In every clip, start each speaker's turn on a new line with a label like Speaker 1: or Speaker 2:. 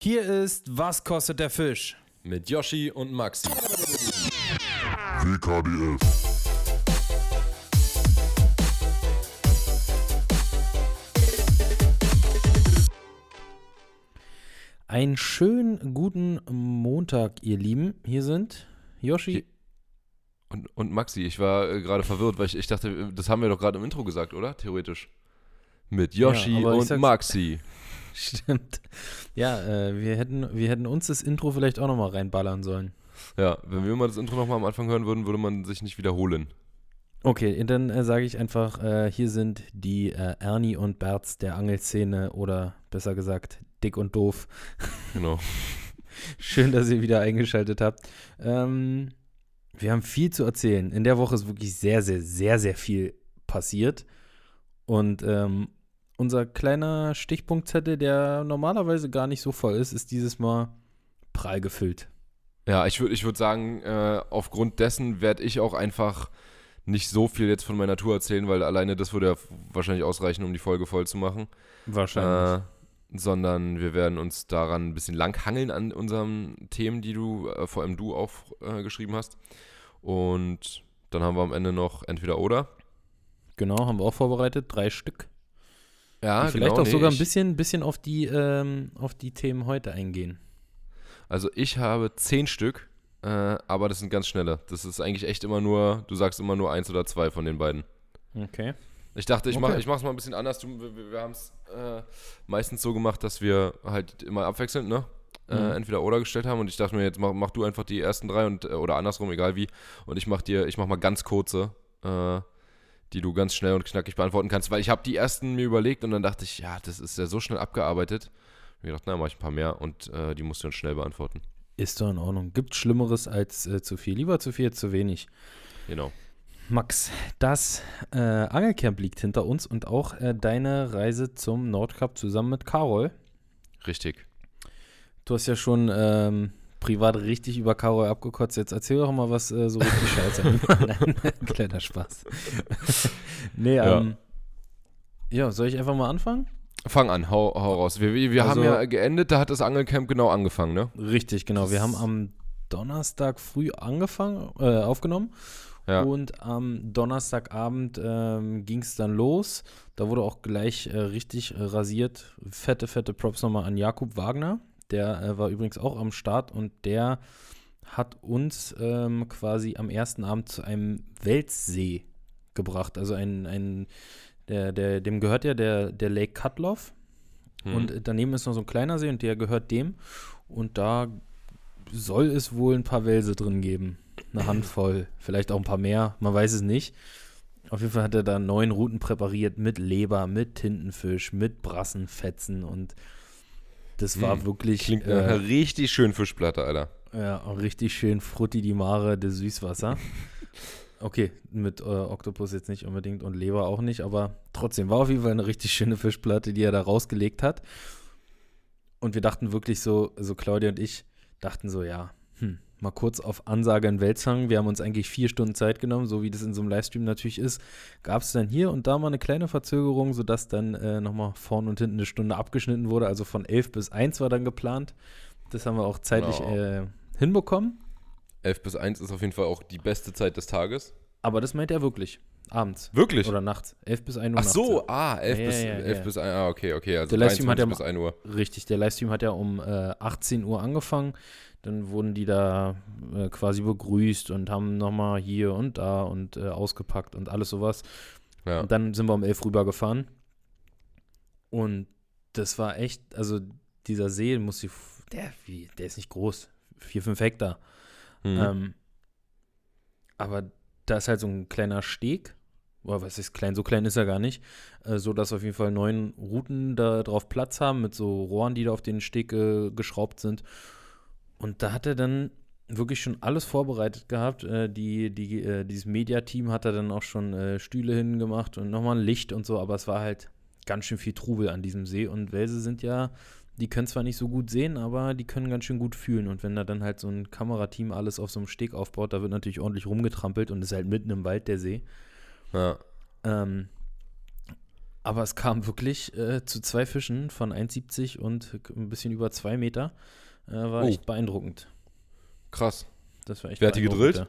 Speaker 1: Hier ist Was kostet der Fisch?
Speaker 2: Mit Yoshi und Maxi.
Speaker 3: WKDF.
Speaker 1: Einen schönen guten Montag, ihr Lieben. Hier sind Yoshi.
Speaker 2: Hier- Und, und Maxi, ich war äh, gerade verwirrt, weil ich, ich dachte, das haben wir doch gerade im Intro gesagt, oder? Theoretisch. Mit Yoshi
Speaker 1: ich
Speaker 2: und Maxi.
Speaker 1: Stimmt. Ja, äh, wir, hätten, wir hätten uns das Intro vielleicht auch nochmal reinballern sollen.
Speaker 2: Ja, wenn wir mal das Intro nochmal am Anfang hören würden, würde man sich nicht wiederholen.
Speaker 1: Okay, dann äh, sage ich einfach, äh, hier sind die äh, Ernie und Berts der Angelszene oder besser gesagt, dick und doof.
Speaker 2: Genau.
Speaker 1: Schön, dass ihr wieder eingeschaltet habt. Ähm, wir haben viel zu erzählen. In der Woche ist wirklich sehr, sehr, sehr, sehr viel passiert. Und ähm, unser kleiner Stichpunktzettel, der normalerweise gar nicht so voll ist, ist dieses Mal prall gefüllt.
Speaker 2: Ja, ich würde ich würd sagen, äh, aufgrund dessen werde ich auch einfach nicht so viel jetzt von meiner Tour erzählen, weil alleine das würde ja wahrscheinlich ausreichen, um die Folge voll zu machen.
Speaker 1: Wahrscheinlich.
Speaker 2: Äh, sondern wir werden uns daran ein bisschen langhangeln an unseren Themen, die du, äh, vor allem du aufgeschrieben äh, geschrieben hast. Und dann haben wir am Ende noch entweder oder.
Speaker 1: genau, haben wir auch vorbereitet. Drei Stück.
Speaker 2: Ja,
Speaker 1: die vielleicht
Speaker 2: genau,
Speaker 1: auch
Speaker 2: nee,
Speaker 1: sogar ein bisschen, bisschen auf, die, ähm, auf die Themen heute eingehen.
Speaker 2: Also ich habe zehn Stück, äh, aber das sind ganz schnelle. Das ist eigentlich echt immer nur, du sagst immer nur eins oder zwei von den beiden.
Speaker 1: Okay.
Speaker 2: Ich dachte, ich
Speaker 1: Okay.
Speaker 2: mache es mal ein bisschen anders. Du, wir wir, wir haben es äh, meistens so gemacht, dass wir halt immer abwechselnd, ne?
Speaker 1: Mhm.
Speaker 2: Äh, entweder oder gestellt haben und ich dachte mir, jetzt mach, mach du einfach die ersten drei und äh, oder andersrum, egal wie. Und ich mach dir, ich mach mal ganz kurze, äh, die du ganz schnell und knackig beantworten kannst, weil ich habe die ersten mir überlegt und dann dachte ich, ja, das ist ja so schnell abgearbeitet. Ich hab gedacht, na, mach ich ein paar mehr und äh, die musst du dann schnell beantworten.
Speaker 1: Ist doch in Ordnung. Gibt Schlimmeres als äh, zu viel. Lieber zu viel als zu wenig.
Speaker 2: Genau.
Speaker 1: Max, das äh, Angelcamp liegt hinter uns und auch äh, deine Reise zum Nordkap zusammen mit Carol.
Speaker 2: Richtig.
Speaker 1: Du hast ja schon ähm, privat richtig über Carol abgekotzt. Jetzt erzähl doch mal was äh, so richtig scheiße. kleiner Spaß. nee,
Speaker 2: Ja.
Speaker 1: ähm, ja, soll ich einfach mal anfangen?
Speaker 2: Fang an, hau, hau raus. Wir, wir,
Speaker 1: Also-
Speaker 2: haben ja geendet, da hat das Angelcamp genau angefangen, ne?
Speaker 1: Richtig, genau. Wir haben am Donnerstag früh angefangen, äh, aufgenommen.
Speaker 2: Ja.
Speaker 1: Und am Donnerstagabend ähm, ging es dann los. Da wurde auch gleich äh, richtig rasiert. Fette, fette Props nochmal an Jakub Wagner. Der äh, war übrigens auch am Start und der hat uns ähm, quasi am ersten Abend zu einem Weltsee gebracht. Also ein, ein der, der, dem gehört ja der, der Lake Cutloff.
Speaker 2: Hm.
Speaker 1: Und daneben ist noch so ein kleiner See und der gehört dem. Und da soll es wohl ein paar Wälse drin geben. Eine Handvoll, vielleicht auch ein paar mehr, man weiß es nicht. Auf jeden Fall hat er da neun Routen präpariert mit Leber, mit Tintenfisch, mit Brassenfetzen und das war
Speaker 2: Hm,
Speaker 1: wirklich
Speaker 2: Klingt
Speaker 1: äh,
Speaker 2: richtig schön Fischplatte, Alter.
Speaker 1: ja, auch richtig schön frutti die Mare de Süßwasser. Okay, mit äh, Oktopus jetzt nicht unbedingt und Leber auch nicht, aber trotzdem war auf jeden Fall eine richtig schöne Fischplatte, die er da rausgelegt hat. Und wir dachten wirklich so, so Claudia und ich dachten so, ja, hm, mal kurz auf Ansage in Welzang. Wir haben uns eigentlich vier Stunden Zeit genommen, so wie das in so einem Livestream natürlich ist. Gab es dann hier und da mal eine kleine Verzögerung, sodass dann äh, nochmal vorne und hinten eine Stunde abgeschnitten wurde. Also von 11 bis 1 war dann geplant. Das haben wir auch zeitlich
Speaker 2: Genau.
Speaker 1: äh, hinbekommen.
Speaker 2: 11 bis 1 ist auf jeden Fall auch die beste Zeit des Tages.
Speaker 1: Aber das meint er wirklich. Abends.
Speaker 2: Wirklich?
Speaker 1: Oder nachts. 11 bis 1 Uhr
Speaker 2: Ach so, ah, 11
Speaker 1: Ja,
Speaker 2: bis,
Speaker 1: ja, ja,
Speaker 2: 11
Speaker 1: ja.
Speaker 2: bis 1, ah, okay, okay, also
Speaker 1: Der Livestream hat
Speaker 2: 23
Speaker 1: ja
Speaker 2: bis 1 Uhr.
Speaker 1: Richtig, der Livestream hat ja um äh, 18 Uhr angefangen. Dann wurden die da äh, quasi begrüßt und haben nochmal hier und da und äh, ausgepackt und alles sowas.
Speaker 2: Ja.
Speaker 1: Und dann sind wir um 11 rübergefahren. Und das war echt, also dieser See muss ich, der, wie, der ist nicht groß, 4, 5 Hektar.
Speaker 2: Mhm.
Speaker 1: Ähm, aber da ist halt so ein kleiner Steg. Boah, was ist klein? So klein ist er gar nicht. Äh, so dass auf jeden Fall neun Routen da drauf Platz haben mit so Rohren, die da auf den Steg äh, geschraubt sind. Und da hat er dann wirklich schon alles vorbereitet gehabt. Äh, die, die, äh, dieses Mediateam hat er dann auch schon äh, Stühle hingemacht und nochmal ein Licht und so, aber es war halt ganz schön viel Trubel an diesem See. Und Welse sind ja, die können zwar nicht so gut sehen, aber die können ganz schön gut fühlen. Und wenn da dann halt so ein Kamerateam alles auf so einem Steg aufbaut, da wird natürlich ordentlich rumgetrampelt und ist halt mitten im Wald der See.
Speaker 2: ja.
Speaker 1: Ähm, Aber es kam wirklich äh, zu zwei Fischen von 1,70 und ein bisschen über zwei Meter. Äh, war
Speaker 2: Oh.
Speaker 1: echt beeindruckend.
Speaker 2: Krass.
Speaker 1: Das war echt
Speaker 2: Wer hat die gedrillt?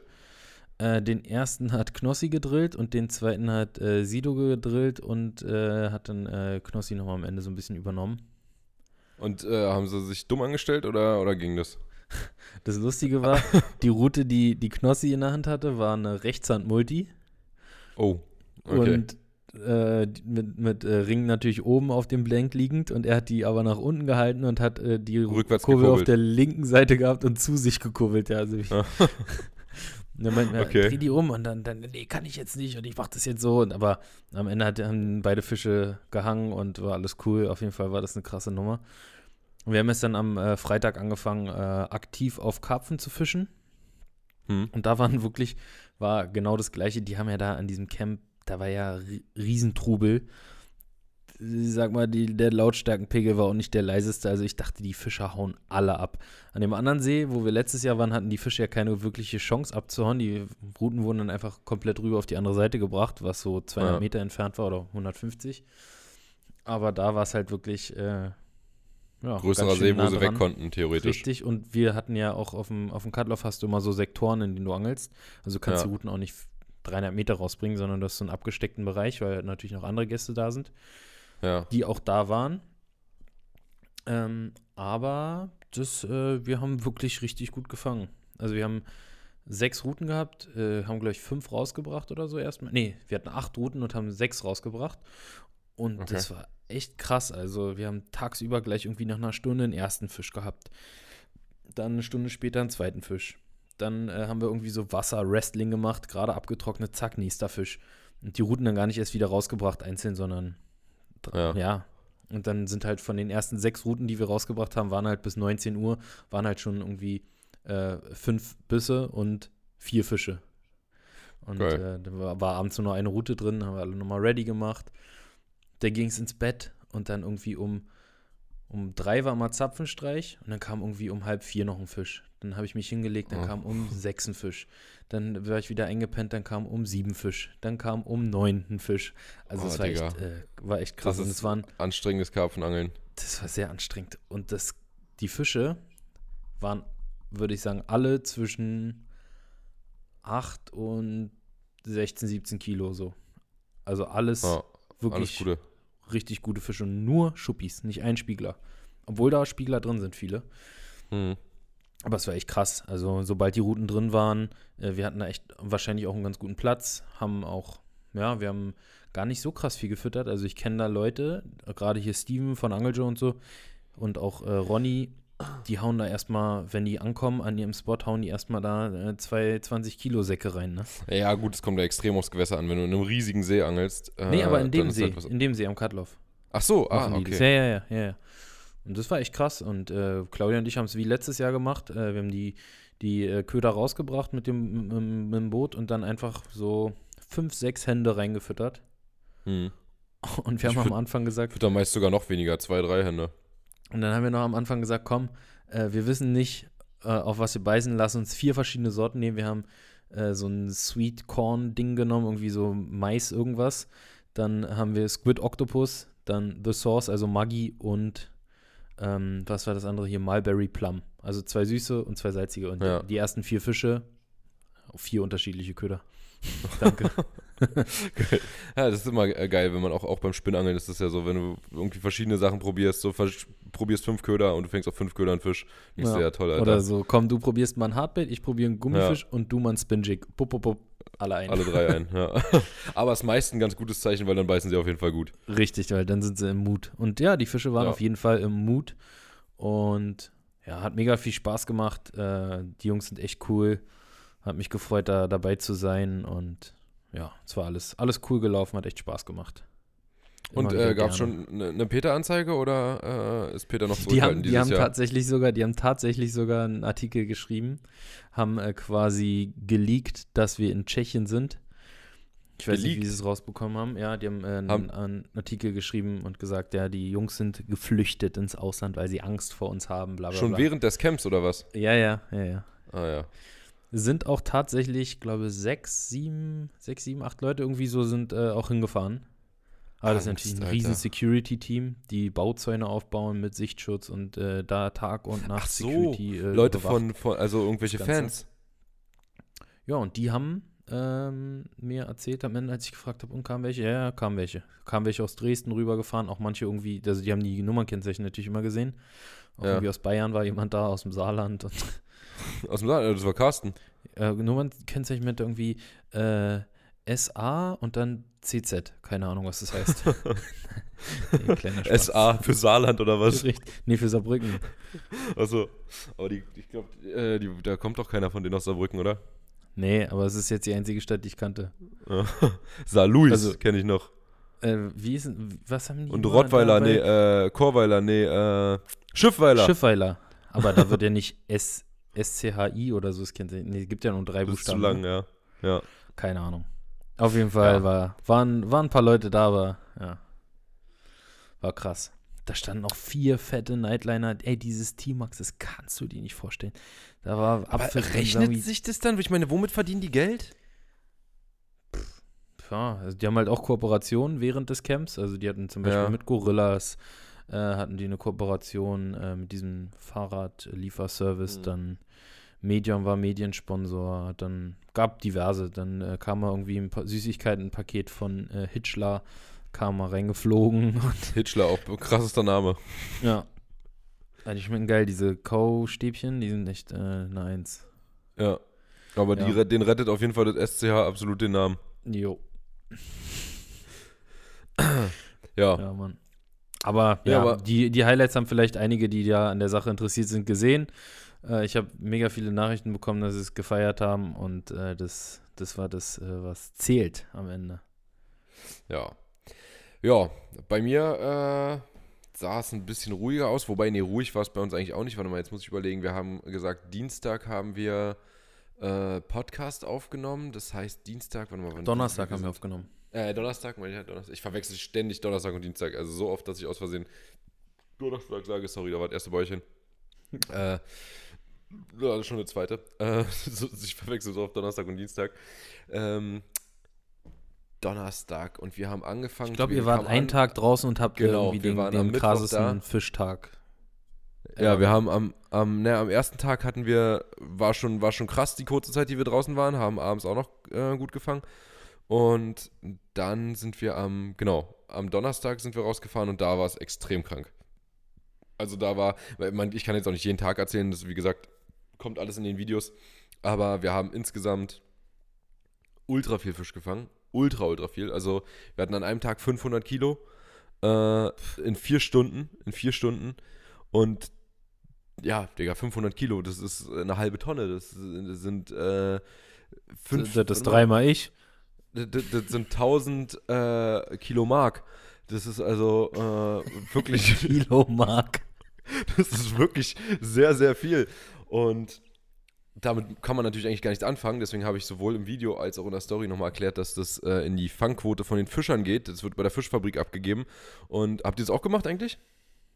Speaker 1: Äh, den ersten hat Knossi gedrillt und den zweiten hat äh, Sido gedrillt und äh, hat dann äh, Knossi nochmal am Ende so ein bisschen übernommen.
Speaker 2: Und äh, haben sie sich dumm angestellt oder, oder ging das?
Speaker 1: Das Lustige war, die Route, die, die Knossi in der Hand hatte, war eine Rechtshand-Multi.
Speaker 2: Oh. Okay.
Speaker 1: Und äh, mit, mit äh, Ring natürlich oben auf dem Blank liegend und er hat die aber nach unten gehalten und hat äh, die
Speaker 2: Rückwärts
Speaker 1: Kurve auf
Speaker 2: gekurbelt.
Speaker 1: der linken Seite gehabt und zu sich gekurbelt. Ja, also ich, dann meinte er,
Speaker 2: Okay.
Speaker 1: dreh die um und dann, dann, nee, kann ich jetzt nicht und ich mach das jetzt so. Und, aber am Ende hat, haben beide Fische gehangen und war alles cool. Auf jeden Fall war das eine krasse Nummer. Und wir haben jetzt dann am äh, Freitag angefangen, äh, aktiv auf Karpfen zu fischen.
Speaker 2: Hm.
Speaker 1: Und da waren wirklich, war genau das Gleiche. Die haben ja da an diesem Camp, da war ja ri- Riesentrubel. Ich sag mal, die, der Lautstärkenpegel war auch nicht der leiseste. Also ich dachte, die Fischer hauen alle ab. An dem anderen See, wo wir letztes Jahr waren, hatten die Fische ja keine wirkliche Chance abzuhauen. Die Routen wurden dann einfach komplett rüber auf die andere Seite gebracht, was so 200
Speaker 2: Ja.
Speaker 1: Meter entfernt war oder 150. Aber da war es halt wirklich äh, ja,
Speaker 2: Größerer See, wo
Speaker 1: nah
Speaker 2: sie
Speaker 1: dran.
Speaker 2: weg konnten, theoretisch.
Speaker 1: Richtig, und wir hatten ja auch auf dem, auf dem Cutlauf hast du immer so Sektoren, in denen du angelst. Also du kannst
Speaker 2: Ja.
Speaker 1: die Routen auch nicht 300 Meter rausbringen, sondern du hast so einen abgesteckten Bereich, weil natürlich noch andere Gäste da sind,
Speaker 2: Ja.
Speaker 1: die auch da waren. Ähm, aber das, äh, wir haben wirklich richtig gut gefangen. Also wir haben sechs Routen gehabt, äh, haben gleich fünf rausgebracht oder so erstmal. Nee, wir hatten acht Routen und haben sechs rausgebracht. Und
Speaker 2: Okay.
Speaker 1: das war echt krass. Also wir haben tagsüber gleich irgendwie nach einer Stunde einen ersten Fisch gehabt. Dann eine Stunde später einen zweiten Fisch. Dann äh, haben wir irgendwie so Wasser-Wrestling gemacht, gerade abgetrocknet, zack, nächster Fisch. Und die Routen dann gar nicht erst wieder rausgebracht, einzeln, sondern
Speaker 2: Ja.
Speaker 1: ja. Und dann sind halt von den ersten sechs Routen, die wir rausgebracht haben, waren halt bis 19 Uhr, waren halt schon irgendwie äh, fünf Bisse und vier Fische. Und äh, da war, war abends nur noch eine Route drin, haben wir alle nochmal ready gemacht. Dann ging es ins Bett und dann irgendwie um, um drei war mal Zapfenstreich und dann kam irgendwie um halb vier noch ein Fisch. Dann habe ich mich hingelegt, dann
Speaker 2: Oh.
Speaker 1: kam um sechs ein Fisch. Dann war ich wieder eingepennt, dann kam um sieben Fisch. Dann kam um neun ein Fisch. Also
Speaker 2: Oh,
Speaker 1: es war echt,
Speaker 2: Digga.
Speaker 1: äh, war echt krass.
Speaker 2: Das
Speaker 1: und
Speaker 2: ist
Speaker 1: es waren,
Speaker 2: Anstrengendes Karpfenangeln.
Speaker 1: das war sehr anstrengend. Und das, die Fische waren, würde ich sagen, alle zwischen 8 und 16, 17 Kilo so. Also alles
Speaker 2: alles
Speaker 1: wirklich
Speaker 2: Gute.
Speaker 1: richtig gute Fische. Und nur Schuppis, nicht ein Spiegler. Obwohl da Spiegler drin sind, viele.
Speaker 2: Hm.
Speaker 1: Aber es war echt krass. Also, sobald die Routen drin waren, äh, wir hatten da echt wahrscheinlich auch einen ganz guten Platz, haben auch, ja, wir haben gar nicht so krass viel gefüttert. Also, ich kenne da Leute, äh, gerade hier Steven von Angel Joe und so und auch äh, Ronny, die hauen da erstmal, wenn die ankommen an ihrem Spot, hauen die erstmal da äh, zwei 20 Kilo Säcke rein, ne?
Speaker 2: Ja, gut, es kommt ja extrem aufs Gewässer an. Wenn du in einem riesigen See angelst. Äh,
Speaker 1: nee, aber in
Speaker 2: dann
Speaker 1: dem See,
Speaker 2: halt
Speaker 1: in dem See am Cutlauf.
Speaker 2: Ach so, ah,
Speaker 1: das.
Speaker 2: okay.
Speaker 1: Ja, ja, ja, ja, ja. Und das war echt krass. Und äh, Claudia und ich haben es wie letztes Jahr gemacht. Äh, wir haben die, die äh, Köder rausgebracht mit dem, mit, mit dem Boot und dann einfach so fünf, sechs Hände reingefüttert.
Speaker 2: Hm.
Speaker 1: Und wir haben am Anfang gesagt,
Speaker 2: dann meist sogar noch weniger, zwei, drei Hände.
Speaker 1: und dann haben wir noch am Anfang gesagt, komm, äh, wir wissen nicht, äh, auf was wir beißen, lass uns vier verschiedene Sorten nehmen. Wir haben äh, so ein Sweet Corn Ding genommen, irgendwie so Mais irgendwas. Dann haben wir Squid Octopus, dann The Sauce, also Maggi und ähm, was war das andere hier? Mulberry Plum. Also zwei süße und zwei salzige. Und
Speaker 2: Ja.
Speaker 1: die ersten vier Fische, vier unterschiedliche Köder. Danke.
Speaker 2: Ja, das ist immer äh, geil, wenn man auch, auch beim Spinnangeln ist das ja so, wenn du irgendwie verschiedene Sachen probierst, so probierst fünf Köder und du fängst auf fünf Köder einen Fisch. Denkst
Speaker 1: Ja.
Speaker 2: ja toll, Alter.
Speaker 1: Oder so, komm, du probierst mal ein Hardbait, ich probiere einen Gummifisch und du mal einen Spinjig. Pup, pup, pup, alle ein.
Speaker 2: Alle drei ein, ja. Aber es ist meist ein ganz gutes Zeichen, weil dann beißen sie auf jeden Fall gut.
Speaker 1: Richtig, weil dann sind sie im Mut. Und ja, die Fische waren
Speaker 2: Ja.
Speaker 1: auf jeden Fall im Mut. Und ja, hat mega viel Spaß gemacht. Äh, die Jungs sind echt cool. Hat mich gefreut, da dabei zu sein. Und ja, es war alles, alles cool gelaufen, hat echt Spaß gemacht.
Speaker 2: Und
Speaker 1: Immer wieder
Speaker 2: äh, gab es schon eine, eine Peter-Anzeige oder äh, ist Peter noch
Speaker 1: Die
Speaker 2: zurückhaltend
Speaker 1: haben, die haben
Speaker 2: Jahr?
Speaker 1: tatsächlich sogar, die haben tatsächlich sogar einen Artikel geschrieben, haben äh, quasi geleakt, dass wir in Tschechien sind. Ich weiß nicht, wie
Speaker 2: Geleakt?
Speaker 1: sie es rausbekommen haben. Ja, die haben, äh, einen,
Speaker 2: Haben-
Speaker 1: einen Artikel geschrieben und gesagt, ja, die Jungs sind geflüchtet ins Ausland, weil sie Angst vor uns haben, bla bla
Speaker 2: Schon
Speaker 1: bla.
Speaker 2: während des Camps oder was?
Speaker 1: Ja, ja, ja, ja.
Speaker 2: Ah ja.
Speaker 1: Sind auch tatsächlich, glaube ich, sechs, sieben, sechs, sieben, acht Leute irgendwie so sind äh, auch hingefahren. Aber das ist natürlich ein
Speaker 2: Alter.
Speaker 1: riesen Security-Team, die Bauzäune aufbauen mit Sichtschutz und äh, da Tag und Nacht
Speaker 2: Ach so,
Speaker 1: Security. Äh,
Speaker 2: Leute von, von, also irgendwelche. Fans.
Speaker 1: Ja, und die haben ähm, mir erzählt am Ende, als ich gefragt habe, und kamen welche? Ja, ja, kamen welche. Kamen welche aus Dresden rübergefahren, auch manche irgendwie, also die haben die Nummernkennzeichen natürlich immer gesehen. Auch
Speaker 2: Ja.
Speaker 1: irgendwie aus Bayern war jemand da, aus dem Saarland. Und,
Speaker 2: Aus dem Saal, das war Carsten.
Speaker 1: äh, Nummernkennzeichen mit irgendwie äh, SA und dann CZ. Keine Ahnung, was das heißt. nee.
Speaker 2: SA für Saarland oder was?
Speaker 1: Richtig. Nee, für Saarbrücken.
Speaker 2: Achso. Aber die, ich glaube, äh, da kommt doch keiner von denen aus Saarbrücken, oder?
Speaker 1: Nee, aber es ist jetzt die einzige Stadt, die ich kannte.
Speaker 2: Saarlouis
Speaker 1: Also-
Speaker 2: kenne ich noch.
Speaker 1: Äh, wie ist, was haben die?
Speaker 2: Und
Speaker 1: nur
Speaker 2: Rottweiler, nee, äh, Chorweiler, nee, äh, Schiffweiler.
Speaker 1: Schiffweiler. Aber da wird ja nicht S, SCHI oder so, es kennt nee, gibt ja nur drei
Speaker 2: das ist zu
Speaker 1: Buchstaben.
Speaker 2: lang,
Speaker 1: ne?
Speaker 2: ja. Ja.
Speaker 1: Keine Ahnung. Auf jeden Fall
Speaker 2: Ja.
Speaker 1: war, waren, waren ein paar Leute da, aber ja. War krass. Da standen auch vier fette Nightliner. Ey, dieses T-Max, das kannst du dir nicht vorstellen. Da war
Speaker 2: Aber
Speaker 1: Apfel
Speaker 2: rechnet sich das dann? Ich meine, womit verdienen die Geld?
Speaker 1: Ja, also die haben halt auch Kooperationen während des Camps. Also die hatten zum Beispiel
Speaker 2: Ja.
Speaker 1: mit Gorillas, äh, hatten die eine Kooperation äh, mit diesem Fahrradlieferservice.
Speaker 2: Mhm.
Speaker 1: Dann Medium war Mediensponsor. Dann gab diverse. Dann äh, kam mal irgendwie ein Pa- Süßigkeitenpaket von äh, Hitchler, kam mal reingeflogen.
Speaker 2: Hitchler, auch krassester Name.
Speaker 1: ja. Ja, Die schmecken geil, diese Kau-Stäbchen, die sind echt äh, eine Eins.
Speaker 2: Ja. Aber
Speaker 1: Ja.
Speaker 2: den rettet auf jeden Fall das SCH absolut den Namen.
Speaker 1: Jo.
Speaker 2: Ja.
Speaker 1: Ja, Mann. Aber
Speaker 2: Ja,
Speaker 1: ja,
Speaker 2: aber-
Speaker 1: die, die Highlights haben vielleicht einige, die ja an der Sache interessiert sind, gesehen. Äh, ich habe mega viele Nachrichten bekommen, dass sie es gefeiert haben und äh, das, das war das, äh, was zählt am Ende.
Speaker 2: Ja. Ja, bei mir äh, sah es ein bisschen ruhiger aus, wobei, nee, ruhig war es bei uns eigentlich auch nicht. Warte mal, jetzt muss ich überlegen, wir haben gesagt, Dienstag haben wir äh, Podcast aufgenommen. Das heißt, Dienstag, warte mal, wann
Speaker 1: Donnerstag haben wir aufgenommen.
Speaker 2: Äh, Donnerstag, meine ich, ja, Donnerstag. Ich verwechsel ständig Donnerstag und Dienstag. Also so oft, dass ich aus Versehen Donnerstag sage. Sorry, da war das erste Bäuchchen. äh, ist schon eine zweite. Äh, so, ich verwechsel so oft Donnerstag und Dienstag. Ähm, Donnerstag und wir haben angefangen.
Speaker 1: Ich glaube, ihr wart einen
Speaker 2: an-
Speaker 1: Tag draußen und habt
Speaker 2: Genau,
Speaker 1: irgendwie
Speaker 2: wir
Speaker 1: den, den
Speaker 2: Mittwoch
Speaker 1: krassesten. Fischtag.
Speaker 2: Ja, wir haben am, am, ne, am ersten Tag hatten wir, war schon, war schon krass die kurze Zeit, die wir draußen waren, haben abends auch noch äh, gut gefangen. Und dann sind wir am, genau, am Donnerstag sind wir rausgefahren und da war es extrem krank. Also da war, ich kann jetzt auch nicht jeden Tag erzählen, das wie gesagt, kommt alles in den Videos, aber wir haben insgesamt ultra viel Fisch gefangen. Ultra, ultra viel. Also wir hatten an einem Tag 500 Kilo äh, in vier Stunden, in vier Stunden und ja, Digga, 500 Kilo, das ist eine halbe Tonne. Das, sind äh, fünf,
Speaker 1: das,
Speaker 2: mal,
Speaker 1: dreimal ich.
Speaker 2: Das, das sind 1000 äh, Kilo Mark. Das ist also äh, wirklich,
Speaker 1: Kilo Mark.
Speaker 2: das ist wirklich sehr, sehr viel. Und damit kann man natürlich eigentlich gar nichts anfangen. Deswegen habe ich sowohl im Video als auch in der Story nochmal erklärt, dass das äh, in die Fangquote von den Fischern geht. Das wird bei der Fischfabrik abgegeben. Und habt ihr das auch gemacht eigentlich?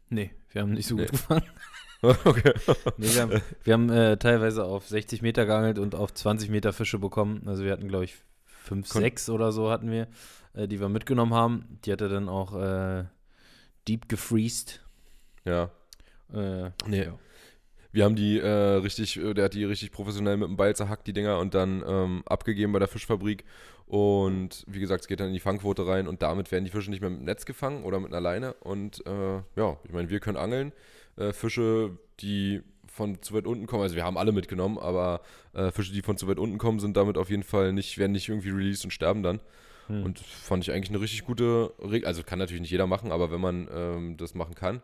Speaker 1: Nee, wir haben nicht so
Speaker 2: Nee.
Speaker 1: gut gefangen.
Speaker 2: okay.
Speaker 1: Nee, wir haben, wir haben äh, teilweise auf 60 Meter geangelt und auf 20 Meter Fische bekommen. Also wir hatten, glaube ich, 5,
Speaker 2: Kon-
Speaker 1: 6 oder so hatten wir, äh, die wir mitgenommen haben. Die hat er dann auch äh, deep gefreezed.
Speaker 2: Ja.
Speaker 1: Äh,
Speaker 2: Nee.
Speaker 1: ja.
Speaker 2: Wir haben die äh, richtig, äh, der hat die richtig professionell mit dem Beil zerhackt, die Dinger, und dann ähm, abgegeben bei der Fischfabrik. Und wie gesagt, es geht dann in die Fangquote rein und damit werden die Fische nicht mehr mit dem Netz gefangen oder mit einer Leine. Und äh, ja, ich meine, wir können angeln. Äh, Fische, die von zu weit unten kommen, also wir haben alle mitgenommen, aber äh, Fische, die von zu weit unten kommen, sind damit auf jeden Fall nicht, werden nicht irgendwie released und sterben dann.
Speaker 1: Hm.
Speaker 2: Und fand ich eigentlich eine richtig gute Regel. Also kann natürlich nicht jeder machen, aber wenn man ähm, das machen kann,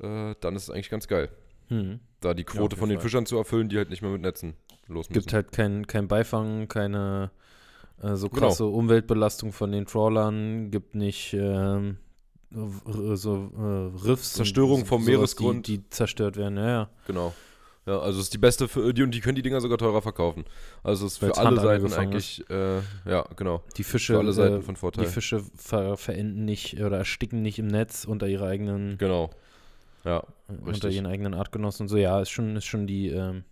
Speaker 2: äh, dann ist es eigentlich ganz geil
Speaker 1: Hm.
Speaker 2: da die Quote
Speaker 1: jeden
Speaker 2: von den. Fischern zu erfüllen, die halt nicht mehr mit Netzen los müssen.
Speaker 1: Gibt halt kein, kein Beifang, keine äh, so
Speaker 2: Genau.
Speaker 1: krasse Umweltbelastung von den Trawlern, gibt nicht ähm, so äh, Riffs. und
Speaker 2: Zerstörung vom
Speaker 1: sowas,
Speaker 2: Meeresgrund.
Speaker 1: Die, die zerstört werden, ja, ja.
Speaker 2: Genau. Ja, also es ist die beste für die und die können die Dinger sogar teurer verkaufen. Also es ist für
Speaker 1: Weil's
Speaker 2: alle
Speaker 1: Hand
Speaker 2: Seiten eigentlich, äh, ja, genau.
Speaker 1: Die Fische,
Speaker 2: Für alle Seiten
Speaker 1: äh,
Speaker 2: von
Speaker 1: die
Speaker 2: Vorteil.
Speaker 1: Fische ver verenden nicht oder ersticken nicht im Netz unter ihrer eigenen,
Speaker 2: Genau. Ja,
Speaker 1: äh, unter
Speaker 2: richtig.
Speaker 1: ihren eigenen Artgenossen und so. Ja, ist schon, ist schon die, ähm,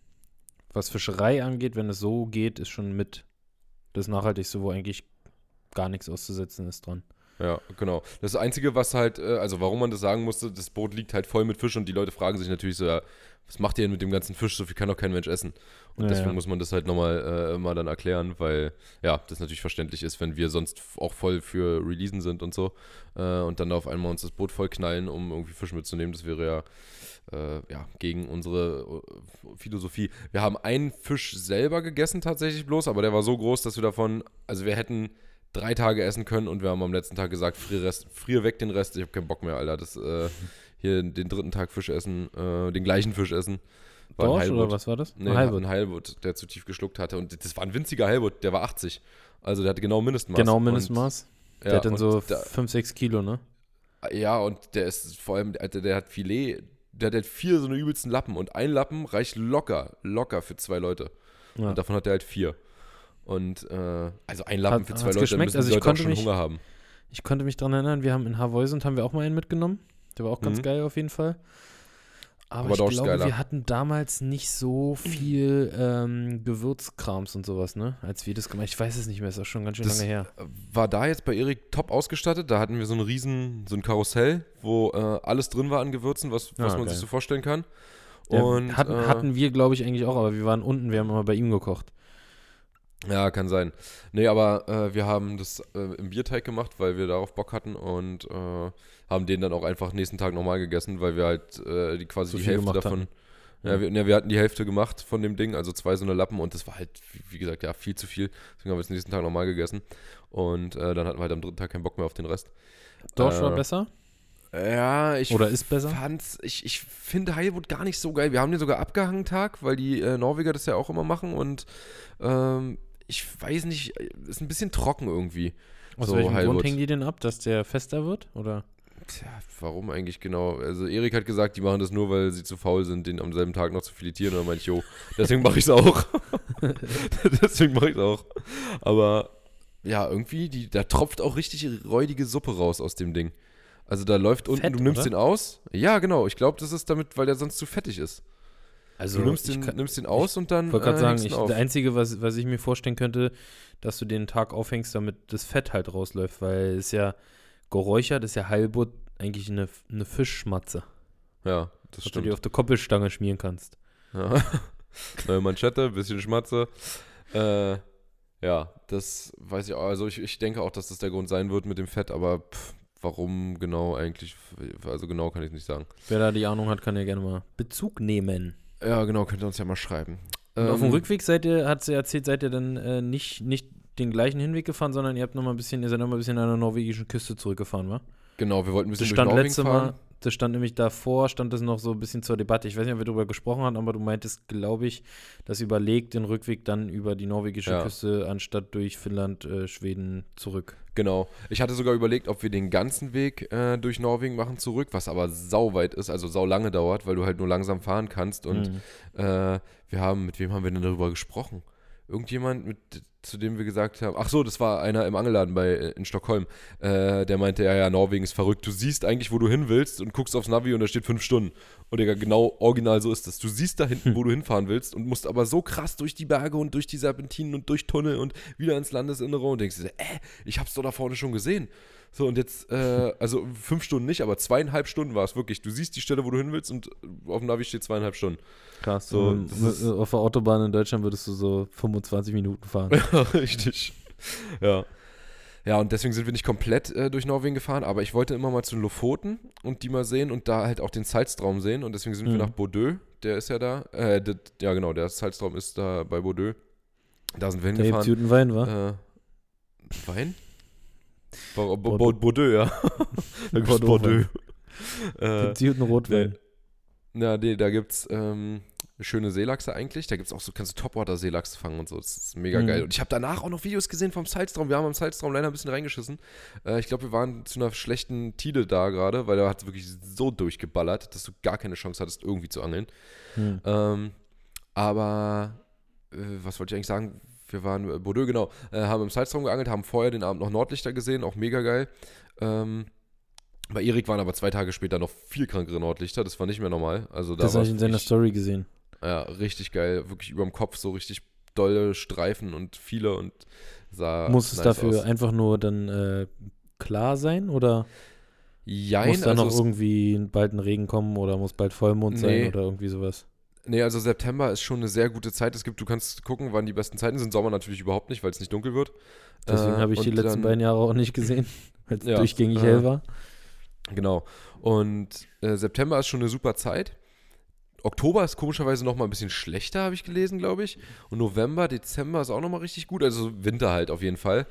Speaker 1: was Fischerei angeht, wenn es so geht, ist schon mit das Nachhaltigste, wo eigentlich gar nichts auszusetzen ist dran.
Speaker 2: Ja, genau. Das Einzige, was halt, äh, also warum man das sagen musste, das Boot liegt halt voll mit Fisch und die Leute fragen sich natürlich so, ja, was macht ihr denn mit dem ganzen Fisch? So viel kann doch kein Mensch essen. Und
Speaker 1: Ja,
Speaker 2: deswegen
Speaker 1: ja.
Speaker 2: muss man das halt nochmal äh, mal dann erklären, weil ja, das natürlich verständlich ist, wenn wir sonst auch voll für Releasen sind und so äh, und dann auf einmal uns das Boot voll knallen, um irgendwie Fisch mitzunehmen. Das wäre ja, äh, ja gegen unsere äh, Philosophie. Wir haben einen Fisch selber gegessen tatsächlich bloß, aber der war so groß, dass wir davon, also wir hätten drei Tage essen können und wir haben am letzten Tag gesagt, frier, Rest, frier weg den Rest, ich habe keinen Bock mehr, Alter. Das, äh, hier den dritten Tag Fisch essen, äh, den gleichen Fisch essen. War
Speaker 1: Dorsch oder was war das?
Speaker 2: Nee,
Speaker 1: Ein Heilbutt.
Speaker 2: ein Heilbutt, der zu tief geschluckt hatte. Und das war ein winziger Heilbutt, der war 80. Also der hatte genau Mindestmaß.
Speaker 1: Genau,
Speaker 2: Und,
Speaker 1: Mindestmaß.
Speaker 2: ja,
Speaker 1: der hat dann
Speaker 2: und
Speaker 1: so
Speaker 2: da,
Speaker 1: 5, 6 Kilo, ne?
Speaker 2: Ja, und der ist vor allem, Alter, der hat Filet, der hat halt vier so eine übelsten Lappen. Und ein Lappen reicht locker, locker für zwei Leute.
Speaker 1: Ja.
Speaker 2: Und davon hat er halt vier. Und äh, also ein Lappen
Speaker 1: Hat-
Speaker 2: für zwei Leute,
Speaker 1: geschmeckt?
Speaker 2: müssen
Speaker 1: Also
Speaker 2: die
Speaker 1: ich
Speaker 2: Leute auch schon
Speaker 1: mich-
Speaker 2: Hunger haben.
Speaker 1: Ich konnte mich dran erinnern, wir haben in Havoisund haben wir auch mal einen mitgenommen. Der war auch ganz
Speaker 2: Mhm.
Speaker 1: geil auf jeden Fall. Aber,
Speaker 2: Aber
Speaker 1: ich glaube,
Speaker 2: geiler.
Speaker 1: wir hatten damals nicht so viel ähm, Gewürzkrams und sowas, ne? Als wir das gemacht Ich weiß es nicht mehr, ist auch schon ganz schön
Speaker 2: Das-
Speaker 1: lange her.
Speaker 2: war da jetzt bei Erik top ausgestattet. Da hatten wir so ein riesen, so ein Karussell, wo äh, alles drin war an Gewürzen, was, was
Speaker 1: Ah,
Speaker 2: man
Speaker 1: geil.
Speaker 2: sich so vorstellen kann. Und
Speaker 1: hatten,
Speaker 2: äh,
Speaker 1: hatten wir, glaube ich, eigentlich auch, aber wir waren unten, wir haben immer bei ihm gekocht.
Speaker 2: Ja, kann sein. Nee, aber äh, wir haben das äh, im Bierteig gemacht, weil wir darauf Bock hatten und äh, haben den dann auch einfach nächsten Tag nochmal gegessen, weil wir halt äh, die quasi
Speaker 1: Zu
Speaker 2: die Hälfte davon.
Speaker 1: hatten.
Speaker 2: Ja, wir, ja, wir hatten die Hälfte gemacht von dem Ding, also zwei so eine Lappen und das war halt, wie, gesagt, ja, viel zu viel. Deswegen haben wir es nächsten Tag nochmal gegessen. Und äh, dann hatten wir halt am dritten Tag keinen Bock mehr auf den Rest.
Speaker 1: Dorsch war
Speaker 2: Äh,
Speaker 1: besser?
Speaker 2: Ja, ich
Speaker 1: Oder ist besser?
Speaker 2: fand's, ich, ich finde Heilbutt gar nicht so geil. Wir haben den sogar abgehangen Tag, weil die äh, Norweger das ja auch immer machen und ähm, ich weiß nicht, äh, ist ein bisschen trocken irgendwie.
Speaker 1: Aus
Speaker 2: so
Speaker 1: welchem
Speaker 2: Heilbutt.
Speaker 1: Grund hängen die denn ab, dass der fester wird? Oder?
Speaker 2: Tja, warum eigentlich genau? Also Erik hat gesagt, die machen das nur, weil sie zu faul sind, den am selben Tag noch zu filetieren. Und dann meinte ich, jo, deswegen mache ich es auch. deswegen mache ich es auch. Aber ja, irgendwie, die, da tropft auch richtig räudige Suppe raus aus dem Ding. Also da läuft unten,
Speaker 1: Fett,
Speaker 2: du nimmst
Speaker 1: oder?
Speaker 2: den aus. Ja, genau. Ich glaube, das ist damit, weil der sonst zu fettig ist.
Speaker 1: Also,
Speaker 2: du nimmst den,
Speaker 1: kann-
Speaker 2: nimmst den aus und dann.
Speaker 1: Ich wollte gerade
Speaker 2: äh,
Speaker 1: sagen, ich, der Einzige, was, was ich mir vorstellen könnte, dass du den Tag aufhängst, damit das Fett halt rausläuft, weil es ja geräuchert ist ja Heilbutt eigentlich eine, eine Fischschmatze,
Speaker 2: ja, das
Speaker 1: dass du
Speaker 2: stimmt.
Speaker 1: dir auf der Koppelstange schmieren kannst.
Speaker 2: Ja. Neue Manschette, bisschen Schmatze. Äh, ja, das weiß ich auch. Also ich, ich denke auch, dass das der Grund sein wird mit dem Fett, aber pff, warum genau eigentlich, also genau kann ich nicht sagen.
Speaker 1: Wer da die Ahnung hat, kann ja gerne mal Bezug nehmen.
Speaker 2: Ja, genau, könnt ihr uns ja mal schreiben.
Speaker 1: Und auf dem
Speaker 2: Ähm,
Speaker 1: Rückweg seid ihr, hat sie erzählt, seid ihr dann äh, nicht, nicht den gleichen Hinweg gefahren, sondern ihr habt noch mal ein bisschen, ihr seid noch mal ein bisschen an der norwegischen Küste zurückgefahren, wa?
Speaker 2: Genau, wir wollten ein
Speaker 1: Das
Speaker 2: bisschen
Speaker 1: stand
Speaker 2: durch Norwegen
Speaker 1: letzte
Speaker 2: fahren.
Speaker 1: Mal, das stand nämlich davor, stand das noch so ein bisschen zur Debatte. Ich weiß nicht, ob wir darüber gesprochen haben, aber du meintest, glaube ich, dass überlegt, den Rückweg dann über die norwegische
Speaker 2: Ja.
Speaker 1: Küste anstatt durch Finnland, äh, Schweden zurück.
Speaker 2: Genau. Ich hatte sogar überlegt, ob wir den ganzen Weg äh, durch Norwegen machen zurück, was aber sauweit ist, also sau lange dauert, weil du halt nur langsam fahren kannst. Und
Speaker 1: Mhm.
Speaker 2: äh, wir haben, mit wem haben wir denn darüber gesprochen? Irgendjemand, mit, zu dem wir gesagt haben, ach so, das war einer im Angelladen bei, äh, in Stockholm, äh, der meinte, ja, ja, Norwegen ist verrückt. Du siehst eigentlich, wo du hin willst und guckst aufs Navi und da steht fünf Stunden. Und Digga, genau original so ist das. Du siehst da hinten, wo du hinfahren willst und musst aber so krass durch die Berge und durch die Serpentinen und durch Tunnel und wieder ins Landesinnere und denkst dir, äh, ich hab's doch da vorne schon gesehen. So, und jetzt, äh, also fünf Stunden nicht, aber zweieinhalb Stunden war es wirklich. Du siehst die Stelle, wo du hin willst und auf dem Navi steht zweieinhalb Stunden.
Speaker 1: Krass.
Speaker 2: So,
Speaker 1: auf der Autobahn in Deutschland würdest du so 25 Minuten fahren.
Speaker 2: Richtig. Ja. Ja, und deswegen sind wir nicht komplett äh, durch Norwegen gefahren, aber ich wollte immer mal zu den Lofoten und die mal sehen und da halt auch den Salztraum sehen und deswegen sind wir
Speaker 1: Mhm.
Speaker 2: nach Bordeaux, der ist ja da, äh, d- ja genau, der Salztraum ist da bei Bordeaux. Da sind wir
Speaker 1: Da
Speaker 2: hingefahren.
Speaker 1: guten Wein, wa?
Speaker 2: Äh, Wein? Bo Bo Bo
Speaker 1: Bordeaux.
Speaker 2: Bordeaux, ja. da gibt's
Speaker 1: Bordeaux
Speaker 2: Bordeaux. Äh,
Speaker 1: Gibt's guten Rotwein.
Speaker 2: na, nee, da gibt's ähm, schöne Seelachse eigentlich. Da gibt's auch so, kannst du Topwater-Seelachs fangen und so. Das ist mega
Speaker 1: Mhm.
Speaker 2: geil. Und ich habe danach auch noch Videos gesehen vom Salztraum. Wir haben am Salztraum leider ein bisschen reingeschissen. Äh, ich glaube, wir waren zu einer schlechten Tide da gerade, weil da hat es wirklich so durchgeballert, dass du gar keine Chance hattest, irgendwie zu angeln.
Speaker 1: Hm.
Speaker 2: Ähm, aber äh, was wollte ich eigentlich sagen? Wir waren äh, Bordeaux, genau, äh, haben im Salztraum geangelt, haben vorher den Abend noch Nordlichter gesehen, auch mega geil. Ähm, bei Erik waren aber zwei Tage später noch viel krankere Nordlichter, das war nicht mehr normal. Also da
Speaker 1: Das habe ich in seiner Story gesehen.
Speaker 2: Ja, richtig geil, wirklich überm Kopf so richtig dolle Streifen und viele und sah
Speaker 1: Muss es
Speaker 2: nice
Speaker 1: dafür
Speaker 2: aus.
Speaker 1: einfach nur dann äh, klar sein oder
Speaker 2: Jein,
Speaker 1: muss da
Speaker 2: also
Speaker 1: noch irgendwie bald ein Regen kommen oder muss bald Vollmond sein
Speaker 2: Nee.
Speaker 1: oder irgendwie sowas?
Speaker 2: Nee, also September ist schon eine sehr gute Zeit. Es gibt, du kannst gucken, wann die besten Zeiten sind. Sommer natürlich überhaupt nicht, weil es nicht dunkel wird.
Speaker 1: Deswegen
Speaker 2: Äh,
Speaker 1: habe ich die letzten
Speaker 2: dann-
Speaker 1: beiden Jahre auch nicht gesehen, weil es
Speaker 2: Ja,
Speaker 1: durchgängig
Speaker 2: äh,
Speaker 1: hell war.
Speaker 2: Genau. Und äh, September ist schon eine super Zeit. Oktober ist komischerweise noch mal ein bisschen schlechter, habe ich gelesen, glaube ich. Und November, Dezember ist auch noch mal richtig gut. Also Winter halt auf jeden Fall.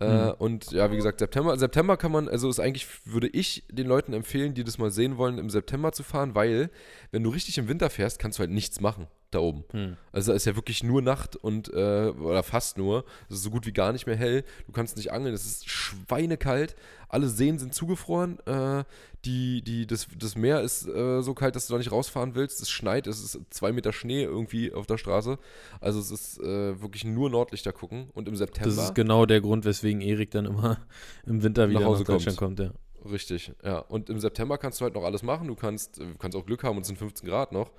Speaker 2: Äh,
Speaker 1: Mhm.
Speaker 2: und ja, wie gesagt, September. September kann man, also ist eigentlich, würde ich den Leuten empfehlen, die das mal sehen wollen, im September zu fahren, weil, wenn du richtig im Winter fährst, kannst du halt nichts machen da oben.
Speaker 1: Hm.
Speaker 2: Also da ist ja wirklich nur Nacht und äh, oder fast nur. Es ist so gut wie gar nicht mehr hell. Du kannst nicht angeln. Es ist schweinekalt. Alle Seen sind zugefroren. Äh, die, die, das, das Meer ist äh, so kalt, dass du da nicht rausfahren willst. Es schneit. Es ist zwei Meter Schnee irgendwie auf der Straße. Also es ist äh, wirklich nur Nordlichter gucken. Und im September.
Speaker 1: Das ist genau der Grund, weswegen Erik dann immer im Winter wieder nach,
Speaker 2: Hause
Speaker 1: Deutschland kommt. ja.
Speaker 2: Richtig, ja. Und im September kannst du halt noch alles machen. Du kannst, äh, kannst auch Glück haben und es sind 15 Grad noch.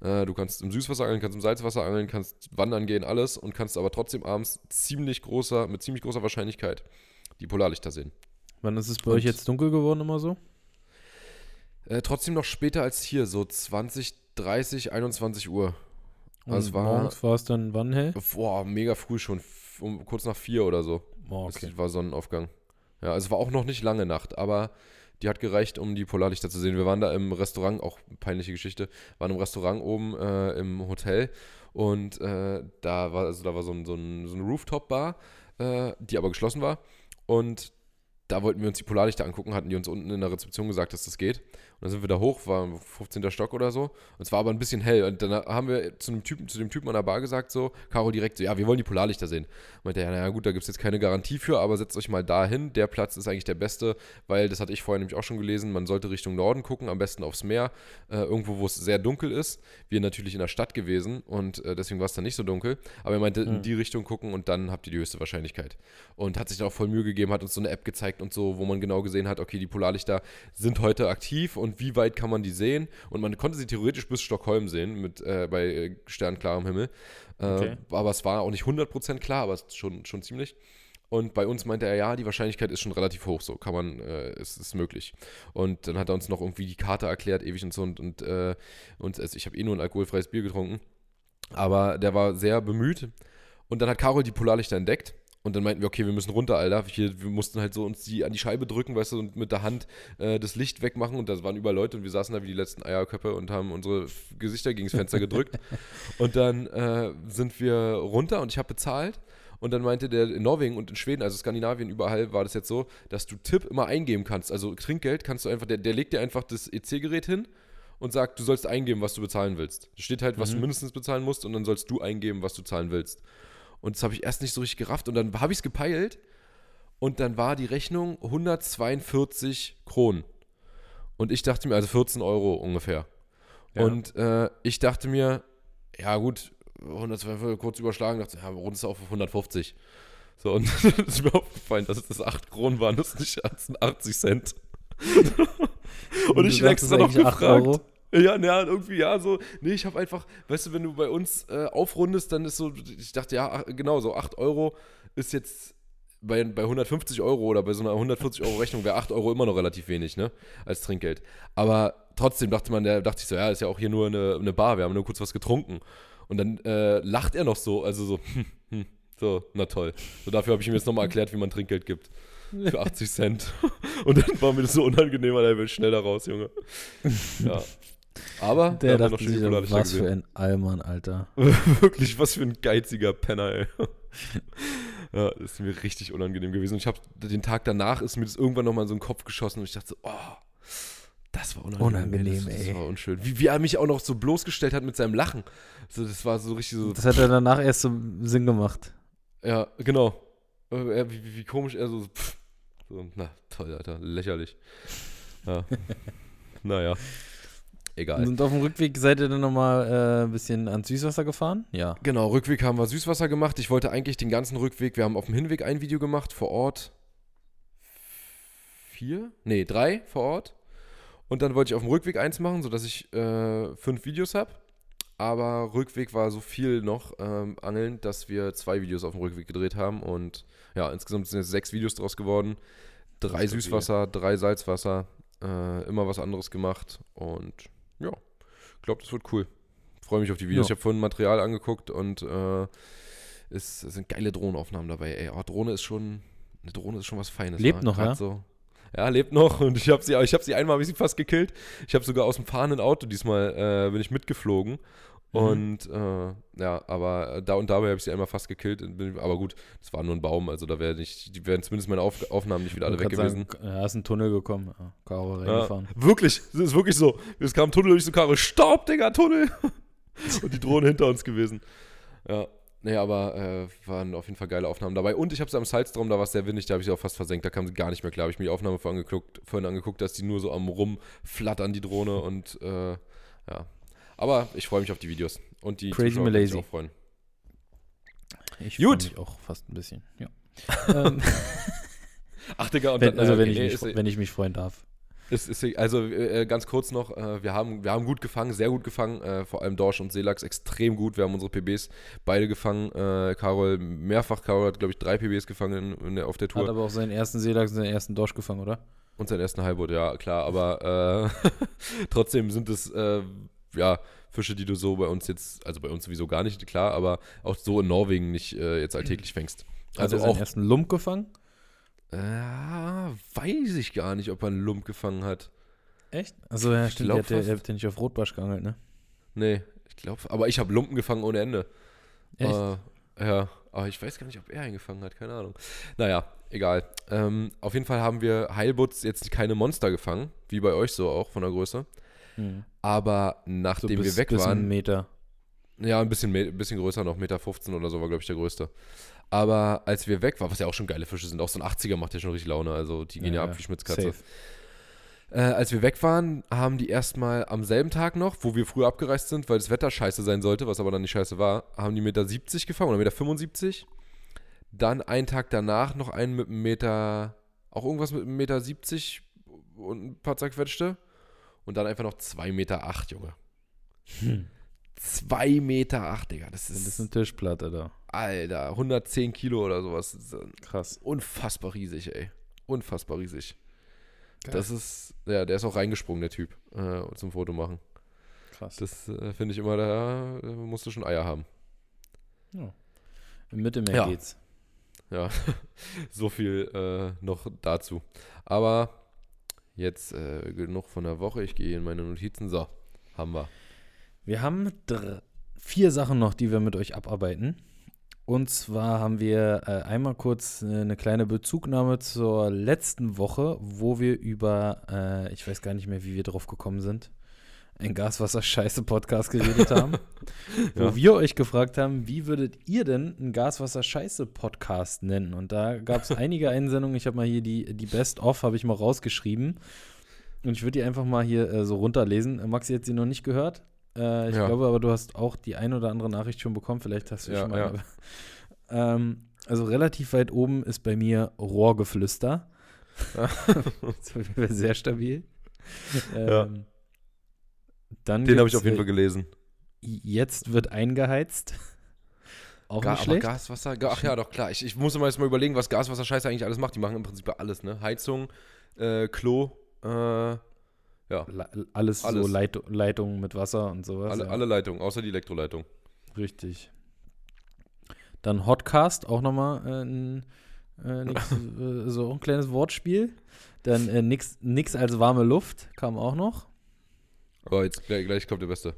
Speaker 2: Äh, du kannst im Süßwasser angeln, kannst im Salzwasser angeln, kannst wandern gehen, alles und kannst aber trotzdem abends ziemlich großer, mit ziemlich großer Wahrscheinlichkeit die Polarlichter sehen.
Speaker 1: Wann ist es bei
Speaker 2: Und-
Speaker 1: euch jetzt dunkel geworden immer so?
Speaker 2: Äh, trotzdem noch später als hier, so 20, 30, 21 Uhr.
Speaker 1: Und
Speaker 2: Also es war-
Speaker 1: morgens war es dann wann hell?
Speaker 2: Boah, mega früh schon, um, kurz nach vier oder so.
Speaker 1: Oh, okay.
Speaker 2: Es war Sonnenaufgang. Ja, also es war auch noch nicht lange Nacht, aber die hat gereicht, um die Polarlichter zu sehen. Wir waren da im Restaurant, auch peinliche Geschichte, waren im Restaurant oben äh, im Hotel und äh, da war, also da war so ein, so ein, so eine Rooftop-Bar, äh, die aber geschlossen war. Und da wollten wir uns die Polarlichter angucken, hatten die uns unten in der Rezeption gesagt, dass das geht. Dann sind wir da hoch, war 15. Stock oder so. Und es war aber ein bisschen hell. Und dann haben wir zu dem Typen, zu dem Typen an der Bar gesagt, so, Caro direkt so, ja, wir wollen die Polarlichter sehen. Meinte er, ja, naja, gut, da gibt es jetzt keine Garantie für, aber setzt euch mal da hin. Der Platz ist eigentlich der beste, weil, das hatte ich vorher nämlich auch schon gelesen, man sollte Richtung Norden gucken, am besten aufs Meer, äh, irgendwo, wo es sehr dunkel ist. Wir natürlich in der Stadt gewesen und äh, deswegen war es dann nicht so dunkel. Aber er meinte, in
Speaker 1: Mhm.
Speaker 2: die Richtung gucken und dann habt ihr die höchste Wahrscheinlichkeit. Und hat sich da auch voll Mühe gegeben, hat uns so eine App gezeigt und so, wo man genau gesehen hat, okay, die Polarlichter sind heute aktiv und wie weit kann man die sehen? Und man konnte sie theoretisch bis Stockholm sehen, mit, äh, bei äh, sternklarem Himmel. Äh,
Speaker 1: Okay.
Speaker 2: Aber es war auch nicht 100% klar, aber es ist schon, schon ziemlich. Und bei uns meinte er, ja, die Wahrscheinlichkeit ist schon relativ hoch, so kann man, äh, es ist möglich. Und dann hat er uns noch irgendwie die Karte erklärt, ewig und so. Und, und, äh, und also ich habe eh nur ein alkoholfreies Bier getrunken. Aber der war sehr bemüht. Und dann hat Carol die Polarlichter entdeckt. Und dann meinten wir, okay, wir müssen runter, Alter. Wir, wir mussten halt so uns die an die Scheibe drücken, weißt du, und mit der Hand äh, das Licht wegmachen. Und da waren überall Leute und wir saßen da wie die letzten Eierköpfe und haben unsere Gesichter gegens Fenster gedrückt. Und dann äh, sind wir runter und ich habe bezahlt. Und dann meinte der in Norwegen und in Schweden, also Skandinavien, überall war das jetzt so, dass du Tipp immer eingeben kannst. Also Trinkgeld kannst du einfach, der, der legt dir einfach das EC-Gerät hin und sagt, du sollst eingeben, was du bezahlen willst. Da steht halt, was
Speaker 1: Mhm.
Speaker 2: du mindestens bezahlen musst und dann sollst du eingeben, was du zahlen willst. Und das habe ich erst nicht so richtig gerafft und dann habe ich es gepeilt und dann war die Rechnung 142 Kronen. Und ich dachte mir, also 14 Euro ungefähr.
Speaker 1: Ja.
Speaker 2: Und äh, ich dachte mir, ja gut, 142 kurz überschlagen, dachte, ja, rund es auf 150. So, und dann ist mir aufgefallen, dass es 8 Kronen waren, das nicht 80 Cent. und
Speaker 1: du
Speaker 2: ich
Speaker 1: es
Speaker 2: extra noch gefragt.
Speaker 1: Euro?
Speaker 2: Ja, ja, irgendwie, ja, so. Nee, ich habe einfach, weißt du, wenn du bei uns äh, aufrundest, dann ist so, ich dachte, ja, genau, so 8 Euro ist jetzt bei, bei 150 Euro oder bei so einer 140 Euro Rechnung wäre 8 Euro immer noch relativ wenig, ne, als Trinkgeld. Aber trotzdem dachte man, der dachte ich so, ja, ist ja auch hier nur eine, eine Bar, wir haben nur kurz was getrunken. Und dann äh, lacht er noch so, also so, so, na toll. So, dafür habe ich ihm jetzt nochmal erklärt, wie man Trinkgeld gibt. Für 80 Cent. Und dann war mir das so unangenehm, weil er will schnell da raus, Junge. Ja. Aber
Speaker 1: Der
Speaker 2: da
Speaker 1: dachte sich, was für ein Allmann, Alter.
Speaker 2: Wirklich, was für ein geiziger Penner, ey. ja, das ist mir richtig unangenehm gewesen. Und ich habe den Tag danach ist mir das irgendwann nochmal in so den Kopf geschossen und ich dachte so, oh, das war unangenehm.
Speaker 1: Unangenehm,
Speaker 2: das, das
Speaker 1: ey.
Speaker 2: war unschön. Wie, wie er mich auch noch so bloßgestellt hat mit seinem Lachen. So, das war so richtig so,
Speaker 1: Das hat er danach erst so Sinn gemacht.
Speaker 2: ja, genau. Äh, Wie, wie, wie komisch er so, so, na toll, Alter, lächerlich. Ja. naja, egal.
Speaker 1: Und auf dem Rückweg seid ihr dann nochmal äh, ein bisschen ans Süßwasser gefahren? Ja.
Speaker 2: Genau, Rückweg haben wir Süßwasser gemacht. Ich wollte eigentlich den ganzen Rückweg, wir haben auf dem Hinweg ein Video gemacht, vor Ort vier? Nee, drei vor Ort. Und dann wollte ich auf dem Rückweg eins machen, sodass ich äh, fünf Videos habe. Aber Rückweg war so viel noch ähm, angeln, dass wir zwei Videos auf dem Rückweg gedreht haben. Und ja, insgesamt sind jetzt sechs Videos draus geworden. Drei. Süßwasser, drei Salzwasser, äh, immer was anderes gemacht und ja, ich glaube, das wird cool. Freue mich auf die Videos.
Speaker 1: Ja.
Speaker 2: Ich habe vorhin Material angeguckt und äh, es, es sind geile Drohnenaufnahmen dabei. Ey, oh, Drohne ist schon, eine Drohne ist schon was Feines.
Speaker 1: Lebt
Speaker 2: ne?
Speaker 1: noch,
Speaker 2: Grad
Speaker 1: ja?
Speaker 2: So. Ja, lebt noch und ich habe sie, ich habe sie einmal, habe ich sie fast gekillt. Ich habe sogar aus dem fahrenden Auto diesmal äh, bin ich mitgeflogen
Speaker 1: Mhm.
Speaker 2: und äh, ja, aber da und dabei habe ich sie einmal fast gekillt. bin- Aber gut, das war nur ein Baum, also da wäre nicht, die wären zumindest meine Auf Aufnahmen nicht wieder alle weg gewesen.
Speaker 1: Sagen, ja, ist ein Tunnel gekommen. Ja, Karo reingefahren.
Speaker 2: Ja, wirklich, es ist wirklich so. Es kam ein Tunnel durch die Karre. Stopp, Digga, Tunnel! Und die Drohne hinter uns gewesen. Ja. Nee, aber äh, waren auf jeden Fall geile Aufnahmen dabei. Und ich habe sie am Salztraum, da war es sehr windig, da habe ich sie auch fast versenkt. Da kam sie gar nicht mehr klar. Habe ich mir die Aufnahme vorhin angeguckt, vorhin angeguckt, dass die nur so am Rumflattern, die Drohne. Und äh, ja. Aber ich freue mich auf die Videos. Und die
Speaker 1: Crazy
Speaker 2: Zuschauer
Speaker 1: Malaysia.
Speaker 2: auch freuen.
Speaker 1: Ich
Speaker 2: Gut.
Speaker 1: freu mich auch fast ein bisschen. Ja. ähm,
Speaker 2: Ach, Digga, und
Speaker 1: wenn,
Speaker 2: dann,
Speaker 1: also
Speaker 2: äh,
Speaker 1: wenn, ich
Speaker 2: nee,
Speaker 1: mich,
Speaker 2: ist-
Speaker 1: wenn ich mich freuen darf.
Speaker 2: Ist, ist, also äh, ganz kurz noch, äh, wir, haben, wir haben gut gefangen, sehr gut gefangen, äh, vor allem Dorsch und Seelachs extrem gut. Wir haben unsere PBs beide gefangen. Äh, Carol mehrfach, Carol hat glaube ich drei PBs gefangen in, in der, auf der
Speaker 1: Hat
Speaker 2: Tour
Speaker 1: aber auch seinen ersten Seelachs und seinen ersten Dorsch gefangen, oder?
Speaker 2: und seinen ersten Halbboot, ja klar, aber äh, trotzdem sind es äh, ja Fische, die du so bei uns jetzt, also bei uns sowieso gar nicht, klar, aber auch so in Norwegen nicht äh, jetzt alltäglich fängst.
Speaker 1: Hat
Speaker 2: Also
Speaker 1: er seinen
Speaker 2: auch,
Speaker 1: ersten Lump gefangen?
Speaker 2: äh, weiß ich gar nicht, ob er einen Lump gefangen hat.
Speaker 1: Echt? Also ja, stimmt,
Speaker 2: glaub
Speaker 1: hat, der hat ja nicht auf Rotbarsch geangelt, ne?
Speaker 2: Nee, ich glaube, aber ich habe Lumpen gefangen ohne Ende.
Speaker 1: Echt?
Speaker 2: Äh, ja, aber ich weiß gar nicht, ob er einen gefangen hat, keine Ahnung. Naja, egal. Ähm, auf jeden Fall haben wir Heilbutz jetzt keine Monster gefangen, wie bei euch so auch von der Größe.
Speaker 1: Hm.
Speaker 2: Aber
Speaker 1: So
Speaker 2: nachdem
Speaker 1: bis,
Speaker 2: wir weg
Speaker 1: bis
Speaker 2: waren,
Speaker 1: Meter.
Speaker 2: ja, ein bisschen, ein bisschen größer noch, Meter 15 oder so war, glaube ich, der größte. Aber als wir weg waren, was ja auch schon geile Fische sind, auch so ein 80er macht ja schon richtig Laune, also die gehen ja, ab wie Schmitzkatze. Äh, als wir weg waren, haben die erstmal am selben Tag noch, wo wir früher abgereist sind, weil das Wetter scheiße sein sollte, was aber dann nicht scheiße war, haben die Meter 70 gefangen oder Meter 75. Dann einen Tag danach noch einen mit einem Meter, auch irgendwas mit einem Meter 70 und ein paar zerquetschte. Und dann einfach noch 2 Meter 8, Junge.
Speaker 1: Hm.
Speaker 2: 2 Meter 8, Digga. Das
Speaker 1: Das
Speaker 2: ist,
Speaker 1: ist eine Tischplatte da.
Speaker 2: Alter, 110 Kilo oder sowas. Ist
Speaker 1: Krass.
Speaker 2: unfassbar riesig, ey. Unfassbar riesig.
Speaker 1: Geil.
Speaker 2: Das ist, ja, der ist auch reingesprungen, der Typ, äh, zum Foto machen.
Speaker 1: Krass.
Speaker 2: Das äh, finde ich immer, da äh, musst du schon Eier haben.
Speaker 1: Im Mittelmeer
Speaker 2: Ja.
Speaker 1: geht's.
Speaker 2: Ja, so viel äh, noch dazu. Aber jetzt äh, genug von der Woche. Ich gehe in meine Notizen. So, haben wir.
Speaker 1: Wir haben vier Sachen noch, die wir mit euch abarbeiten. Und zwar haben wir äh, einmal kurz äh, eine kleine Bezugnahme zur letzten Woche, wo wir über, äh, ich weiß gar nicht mehr, wie wir drauf gekommen sind, ein Gaswasser-Scheiße-Podcast geredet haben. Wo
Speaker 2: Ja.
Speaker 1: wir euch gefragt haben, wie würdet ihr denn einen Gaswasser-Scheiße-Podcast nennen? Und da gab es einige Einsendungen. Ich habe mal hier die, die Best-of, habe ich mal rausgeschrieben. Und ich würde die einfach mal hier äh, so runterlesen. Äh, Maxi hat sie noch nicht gehört. Äh, ich
Speaker 2: Ja.
Speaker 1: glaube aber, du hast auch die ein oder andere Nachricht schon bekommen. Vielleicht hast du
Speaker 2: Ja,
Speaker 1: schon mal. ähm, also relativ weit oben ist bei mir Rohrgeflüster. das wäre sehr stabil.
Speaker 2: Ja.
Speaker 1: Ähm, dann
Speaker 2: Den habe ich auf jeden
Speaker 1: äh,
Speaker 2: Fall gelesen.
Speaker 1: Jetzt wird eingeheizt. Auch
Speaker 2: Ga
Speaker 1: nicht
Speaker 2: aber
Speaker 1: schlecht.
Speaker 2: Gaswasser, Ga ach ja, doch klar. Ich, ich muss immer jetzt mal überlegen, was Gaswasser Scheiße eigentlich alles macht. Die machen im Prinzip alles, ne? Heizung, äh, Klo, äh, ja,
Speaker 1: La- alles,
Speaker 2: Alles.
Speaker 1: so Leit Leitungen mit Wasser und sowas.
Speaker 2: alle,
Speaker 1: ja.
Speaker 2: alle Leitungen, außer die Elektroleitung.
Speaker 1: Richtig. Dann Hotcast, auch nochmal äh, ein, äh, nix, äh, so ein kleines Wortspiel. Dann äh, nix, nix als warme Luft kam auch noch.
Speaker 2: Aber jetzt gleich, gleich kommt der Beste.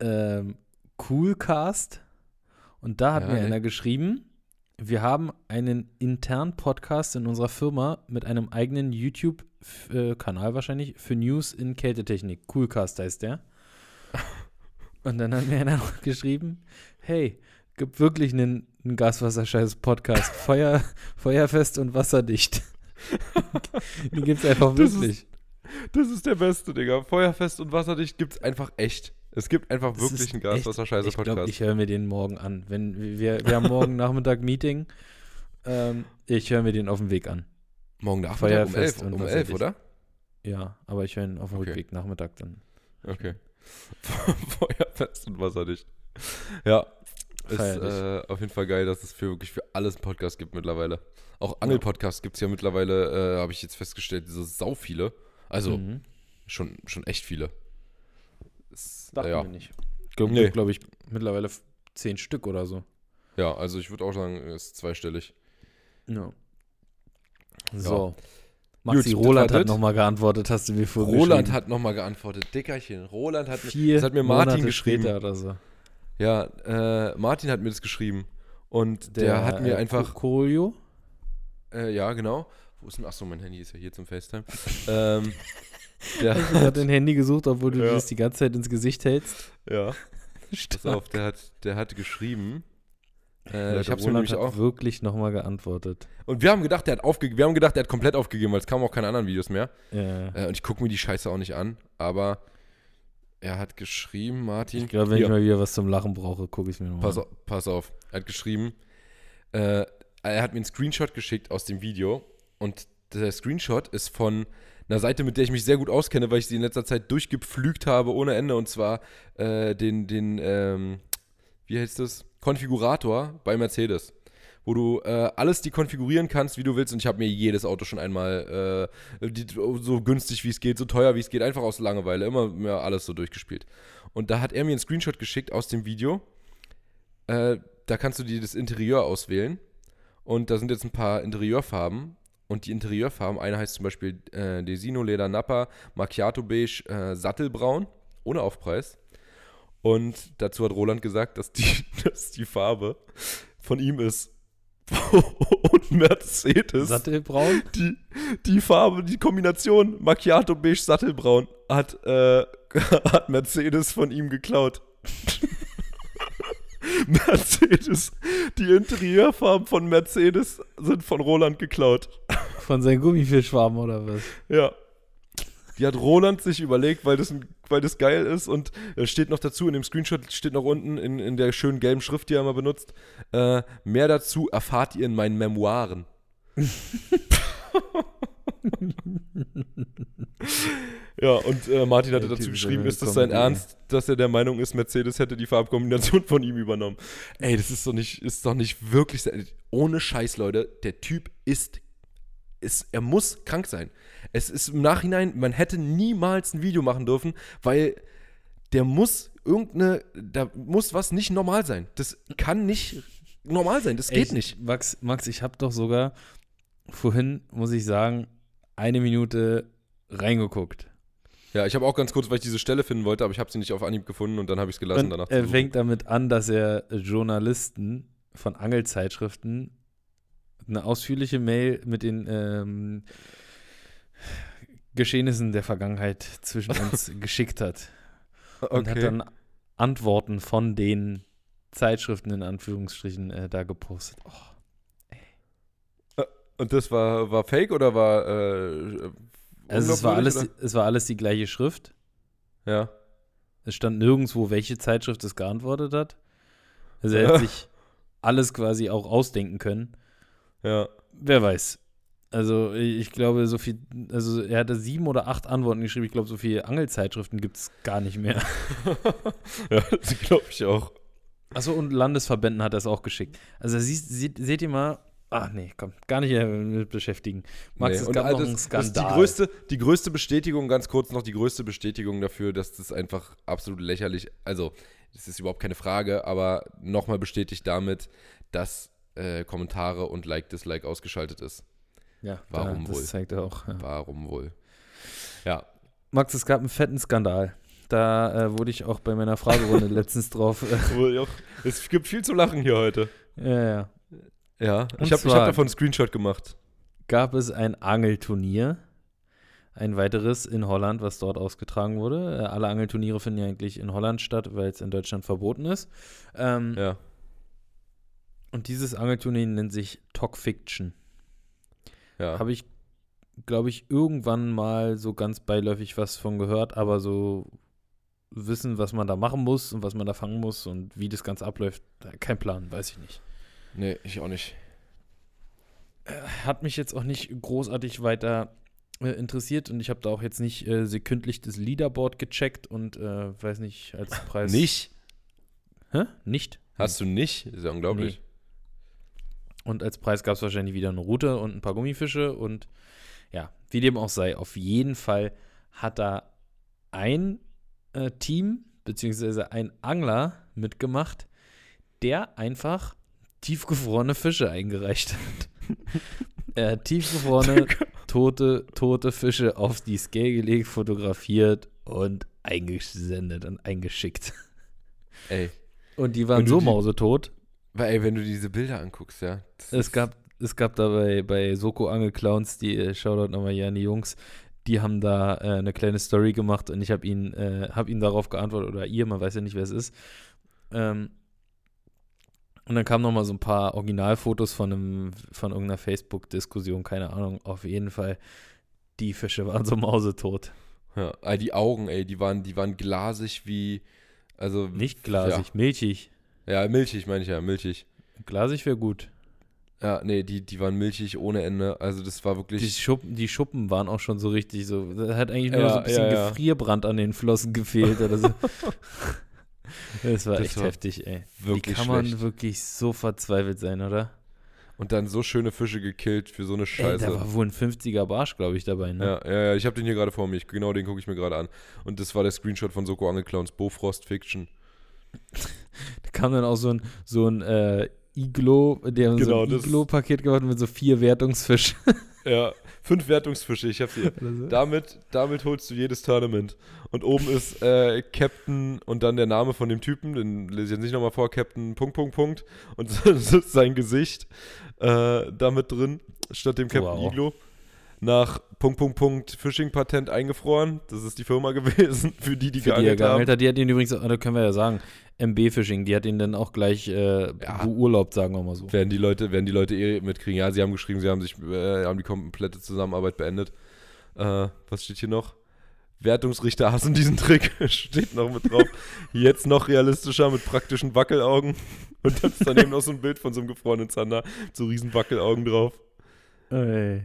Speaker 1: Ähm, Coolcast. Und da hat
Speaker 2: Ja,
Speaker 1: mir
Speaker 2: ne?
Speaker 1: einer geschrieben, wir haben einen internen Podcast in unserer Firma mit einem eigenen YouTube-Kanal wahrscheinlich für News in Kältetechnik. Coolcast heißt der. Und dann hat mir einer noch geschrieben, hey, gibt wirklich einen, einen Gaswasserscheiß-Podcast. Feuer, feuerfest und wasserdicht. Den gibt's einfach
Speaker 2: Das ist-
Speaker 1: wirklich.
Speaker 2: Das ist der Beste, Digga. Feuerfest und wasserdicht gibt's einfach echt. Es gibt einfach
Speaker 1: Das
Speaker 2: wirklich einen Gaswasser-Scheiße-Podcast.
Speaker 1: Ich glaube, ich höre mir den morgen an. Wenn wir, wir haben morgen Nachmittag Meeting. Ähm, ich höre mir den auf dem Weg an.
Speaker 2: Morgen Nachmittag um
Speaker 1: Feuerfest
Speaker 2: 11,
Speaker 1: und
Speaker 2: um 11
Speaker 1: weiß ich.
Speaker 2: oder?
Speaker 1: Ja, aber ich höre ihn auf dem
Speaker 2: Okay.
Speaker 1: Rückweg Nachmittag dann.
Speaker 2: Okay. Feuerfest und wasserdicht. Ja. Ist äh, auf jeden Fall geil, dass es für wirklich für alles einen Podcast gibt mittlerweile. Auch Angelpodcasts gibt es ja mittlerweile, äh, habe ich jetzt festgestellt, so sau viele. Also
Speaker 1: Mhm.
Speaker 2: schon, schon echt viele. Ist,
Speaker 1: Dachten
Speaker 2: ja.
Speaker 1: wir nicht. Glaube
Speaker 2: Nee.
Speaker 1: glaub ich mittlerweile zehn Stück oder so.
Speaker 2: ja, also ich würde auch sagen, es ist zweistellig.
Speaker 1: Ja. So.
Speaker 2: Gut,
Speaker 1: Maxi
Speaker 2: das
Speaker 1: Roland hat
Speaker 2: das.
Speaker 1: nochmal geantwortet, hast du mir vorhin
Speaker 2: Roland hat nochmal geantwortet. Dickerchen, Roland hat,
Speaker 1: Vier
Speaker 2: das hat mir Martin
Speaker 1: Monate
Speaker 2: geschrieben.
Speaker 1: später oder so.
Speaker 2: Ja, äh, Martin hat mir das geschrieben. Und der, hat mir
Speaker 1: äh,
Speaker 2: einfach,
Speaker 1: Coolio.
Speaker 2: äh, ja, genau. Wo ist denn, achso, mein Handy ist ja hier zum FaceTime. ähm, der
Speaker 1: Ich habe dein Handy gesucht, obwohl du
Speaker 2: Ja.
Speaker 1: dir das die ganze Zeit ins Gesicht hältst.
Speaker 2: ja, pass auf, der hat, der hat geschrieben. Äh, ich mir
Speaker 1: Roland
Speaker 2: nämlich
Speaker 1: hat
Speaker 2: auch.
Speaker 1: wirklich nochmal geantwortet.
Speaker 2: Und wir haben gedacht, der hat aufgegeben. Wir haben gedacht, der hat komplett aufgegeben, weil es kamen auch keine anderen Videos mehr.
Speaker 1: Ja.
Speaker 2: Äh, und ich gucke mir die Scheiße auch nicht an. Aber er hat geschrieben, Martin.
Speaker 1: Ich glaube, wenn
Speaker 2: Hier.
Speaker 1: ich mal wieder was zum Lachen brauche, gucke ich es mir nochmal
Speaker 2: Pass pass auf. Er hat geschrieben, äh, er hat mir einen Screenshot geschickt aus dem Video und der Screenshot ist von einer Seite, mit der ich mich sehr gut auskenne, weil ich sie in letzter Zeit durchgepflügt habe ohne Ende und zwar äh, den, den ähm, wie heißt das? Konfigurator bei Mercedes. Wo du äh, alles die konfigurieren kannst, wie du willst. Und ich habe mir jedes Auto schon einmal äh, die, so günstig wie es geht, so teuer wie es geht, einfach aus Langeweile, immer mehr alles so durchgespielt. Und da hat er mir einen Screenshot geschickt aus dem Video. Äh, da kannst du dir das Interieur auswählen. Und da sind jetzt ein paar Interieurfarben. Und die Interieurfarben, eine heißt zum Beispiel äh, Desino Leder Nappa, Macchiato Beige, äh, Sattelbraun, ohne Aufpreis. Und dazu hat Roland gesagt, dass die, dass die Farbe von ihm ist. und Mercedes.
Speaker 1: Sattelbraun?
Speaker 2: die, die Farbe, die Kombination Macchiato Beige Sattelbraun hat, äh, hat Mercedes von ihm geklaut. Mercedes, die Interieurfarben von Mercedes sind von Roland geklaut.
Speaker 1: Von seinen Gummifischfarben oder was?
Speaker 2: Ja. Die hat Roland sich überlegt, weil das, weil das geil ist und es steht noch dazu, in dem Screenshot steht noch unten in, in der schönen gelben Schrift, die er immer benutzt, äh, mehr dazu erfahrt ihr in meinen Memoiren. ja, und äh, Martin hatte dazu geschrieben, ist das sein. Ernst, dass er der Meinung ist, Mercedes hätte die Farbkombination von ihm übernommen. Ey, das ist doch nicht, ist doch nicht wirklich, ohne Scheiß, Leute, der Typ ist, ist, er muss krank sein. Es ist im Nachhinein, man hätte niemals ein Video machen dürfen, weil der muss irgendeine, da muss was nicht normal sein. Das kann nicht normal sein, das geht
Speaker 1: Echt,
Speaker 2: nicht.
Speaker 1: Max, Max, ich habe doch sogar vorhin, muss ich sagen, eine Minute reingeguckt.
Speaker 2: Ja, ich habe auch ganz kurz, weil ich diese Stelle finden wollte, aber ich habe sie nicht auf Anhieb gefunden und dann habe ich es gelassen
Speaker 1: Und
Speaker 2: danach.
Speaker 1: er
Speaker 2: suchen.
Speaker 1: fängt damit an, dass er Journalisten von Angelzeitschriften eine ausführliche Mail mit den ähm, Geschehnissen der Vergangenheit zwischen uns geschickt hat. Und hat dann Antworten von den Zeitschriften in Anführungsstrichen äh, da gepostet. Oh.
Speaker 2: Und das war, war fake oder war. Äh,
Speaker 1: Also es war, alles, es war alles die gleiche Schrift.
Speaker 2: Ja.
Speaker 1: Es stand nirgendwo, welche Zeitschrift es geantwortet hat. Also er hätte sich alles quasi auch ausdenken können.
Speaker 2: Ja.
Speaker 1: Wer weiß. Also ich glaube, so viel, also er hatte sieben oder acht Antworten geschrieben. Ich glaube, so viele Angelzeitschriften gibt es gar nicht mehr.
Speaker 2: ja, das glaube ich auch.
Speaker 1: Achso, und Landesverbänden hat er es auch geschickt. Also siehst, seht, seht ihr mal, ach nee, komm, gar nicht mit beschäftigen. Max,
Speaker 2: Nee,
Speaker 1: es
Speaker 2: und
Speaker 1: gab noch
Speaker 2: das-
Speaker 1: einen
Speaker 2: das
Speaker 1: Skandal.
Speaker 2: ist die größte, die größte Bestätigung, ganz kurz noch die größte Bestätigung dafür, dass das einfach absolut lächerlich, also das ist überhaupt keine Frage, aber nochmal bestätigt damit, dass äh, Kommentare und Like, Dislike ausgeschaltet ist.
Speaker 1: ja,
Speaker 2: Warum
Speaker 1: da, das
Speaker 2: wohl?
Speaker 1: zeigt er auch. Ja.
Speaker 2: Warum wohl? Ja,
Speaker 1: Max, es gab einen fetten Skandal. Da äh, wurde ich auch bei meiner Fragerunde letztens drauf. Äh,
Speaker 2: es gibt viel zu lachen hier heute.
Speaker 1: ja, ja.
Speaker 2: Ja,
Speaker 1: Und
Speaker 2: ich habe hab davon einen Screenshot gemacht.
Speaker 1: Gab es ein Angelturnier. Ein weiteres in Holland, was dort ausgetragen wurde. Äh, alle Angelturniere finden ja eigentlich in Holland statt, weil es in Deutschland verboten ist. Ähm,
Speaker 2: Ja.
Speaker 1: Und dieses Angelturnier nennt sich Talk Fiction.
Speaker 2: Ja.
Speaker 1: Habe ich, glaube ich, irgendwann mal so ganz beiläufig was von gehört, aber so wissen, was man da machen muss und was man da fangen muss und wie das Ganze abläuft, äh, kein Plan, weiß ich nicht.
Speaker 2: Nee, ich auch nicht.
Speaker 1: Hat mich jetzt auch nicht großartig weiter äh, interessiert und ich habe da auch jetzt nicht äh, sekündlich das Leaderboard gecheckt und äh, weiß nicht, als Preis.
Speaker 2: Nicht?
Speaker 1: Hä? Nicht?
Speaker 2: Hast du nicht? Ist ja unglaublich.
Speaker 1: Und als Preis gab es wahrscheinlich wieder eine Rute und ein paar Gummifische. Und ja, wie dem auch sei, auf jeden Fall hat da ein äh, Team, beziehungsweise ein Angler mitgemacht, der einfach tiefgefrorene Fische eingereicht hat. er hat tiefgefrorene, tote, tote Fische auf die Scale gelegt, fotografiert und eingesendet und eingeschickt.
Speaker 2: Ey.
Speaker 1: Und die waren
Speaker 2: du
Speaker 1: so
Speaker 2: die-
Speaker 1: mausetot.
Speaker 2: Weil, ey, wenn du diese Bilder anguckst, ja.
Speaker 1: Es gab, es gab da bei, bei Soko Angelclowns, die äh, Shoutout nochmal hier an die Jungs, die haben da äh, eine kleine Story gemacht und ich habe ihn, äh, hab ihnen darauf geantwortet, oder ihr, man weiß ja nicht, wer es ist. Ähm, und dann kamen nochmal so ein paar Originalfotos von, einem, von irgendeiner Facebook-Diskussion, keine Ahnung, auf jeden Fall. Die Fische waren so mausetot.
Speaker 2: Ja, die Augen, ey, die waren, die waren glasig wie. Also.
Speaker 1: Nicht glasig, milchig.
Speaker 2: Ja, ja milchig, meine ich ja, milchig.
Speaker 1: Glasig wäre gut.
Speaker 2: Ja, nee, die, die waren milchig ohne Ende. Also, das war
Speaker 1: Die
Speaker 2: wirklich.
Speaker 1: Schuppen, die Schuppen waren auch schon so richtig so. Da hat eigentlich nur
Speaker 2: Ja,
Speaker 1: so ein bisschen
Speaker 2: ja, ja.
Speaker 1: Gefrierbrand an den Flossen gefehlt oder so. das war
Speaker 2: Das
Speaker 1: echt
Speaker 2: war
Speaker 1: heftig, ey. Wie
Speaker 2: wirklich
Speaker 1: kann man
Speaker 2: schlecht.
Speaker 1: wirklich so verzweifelt sein, oder?
Speaker 2: Und dann so schöne Fische gekillt für so eine
Speaker 1: Ey,
Speaker 2: Scheiße.
Speaker 1: da war wohl ein 50er Barsch, glaube ich, dabei, ne?
Speaker 2: Ja, ja, ja, ich habe den hier gerade vor mir. Ich, genau den gucke ich mir gerade an. Und das war der Screenshot von Soko Angelclowns, Bofrost Fiction.
Speaker 1: Da kam dann auch so ein, so ein äh, Iglo, die haben so
Speaker 2: Genau,
Speaker 1: ein
Speaker 2: das-
Speaker 1: Iglo-Paket gemacht mit so vier Wertungsfischen.
Speaker 2: Ja, fünf Wertungsfische, ich habe hier.
Speaker 1: so.
Speaker 2: Damit, damit holst du jedes Tournament. Und oben ist äh, Captain und dann der Name von dem Typen, den lese ich jetzt nicht nochmal vor, Captain Punkt, Punkt, Punkt. Und sein Gesicht äh, damit drin, statt dem Captain
Speaker 1: Wow.
Speaker 2: Iglo. Nach Punkt, Punkt, Punkt Fishing-Patent eingefroren. Das ist die Firma gewesen, für die, die
Speaker 1: Für die er
Speaker 2: geangelt haben.
Speaker 1: geangelt hat, die hat ihn übrigens, da können wir ja sagen, MB Fishing, die hat ihn dann auch gleich äh,
Speaker 2: Ja.
Speaker 1: beurlaubt, sagen wir mal so.
Speaker 2: Werden die Leute, werden die Leute eh mitkriegen. Ja, sie haben geschrieben, sie haben sich, äh, haben die komplette Zusammenarbeit beendet. Äh, was steht hier noch? Wertungsrichter hassen diesen Trick, steht noch mit drauf. Jetzt noch realistischer mit praktischen Wackelaugen. Und dann ist daneben noch so ein Bild von so einem gefrorenen Zander mit so riesen Wackelaugen drauf.
Speaker 1: Ey.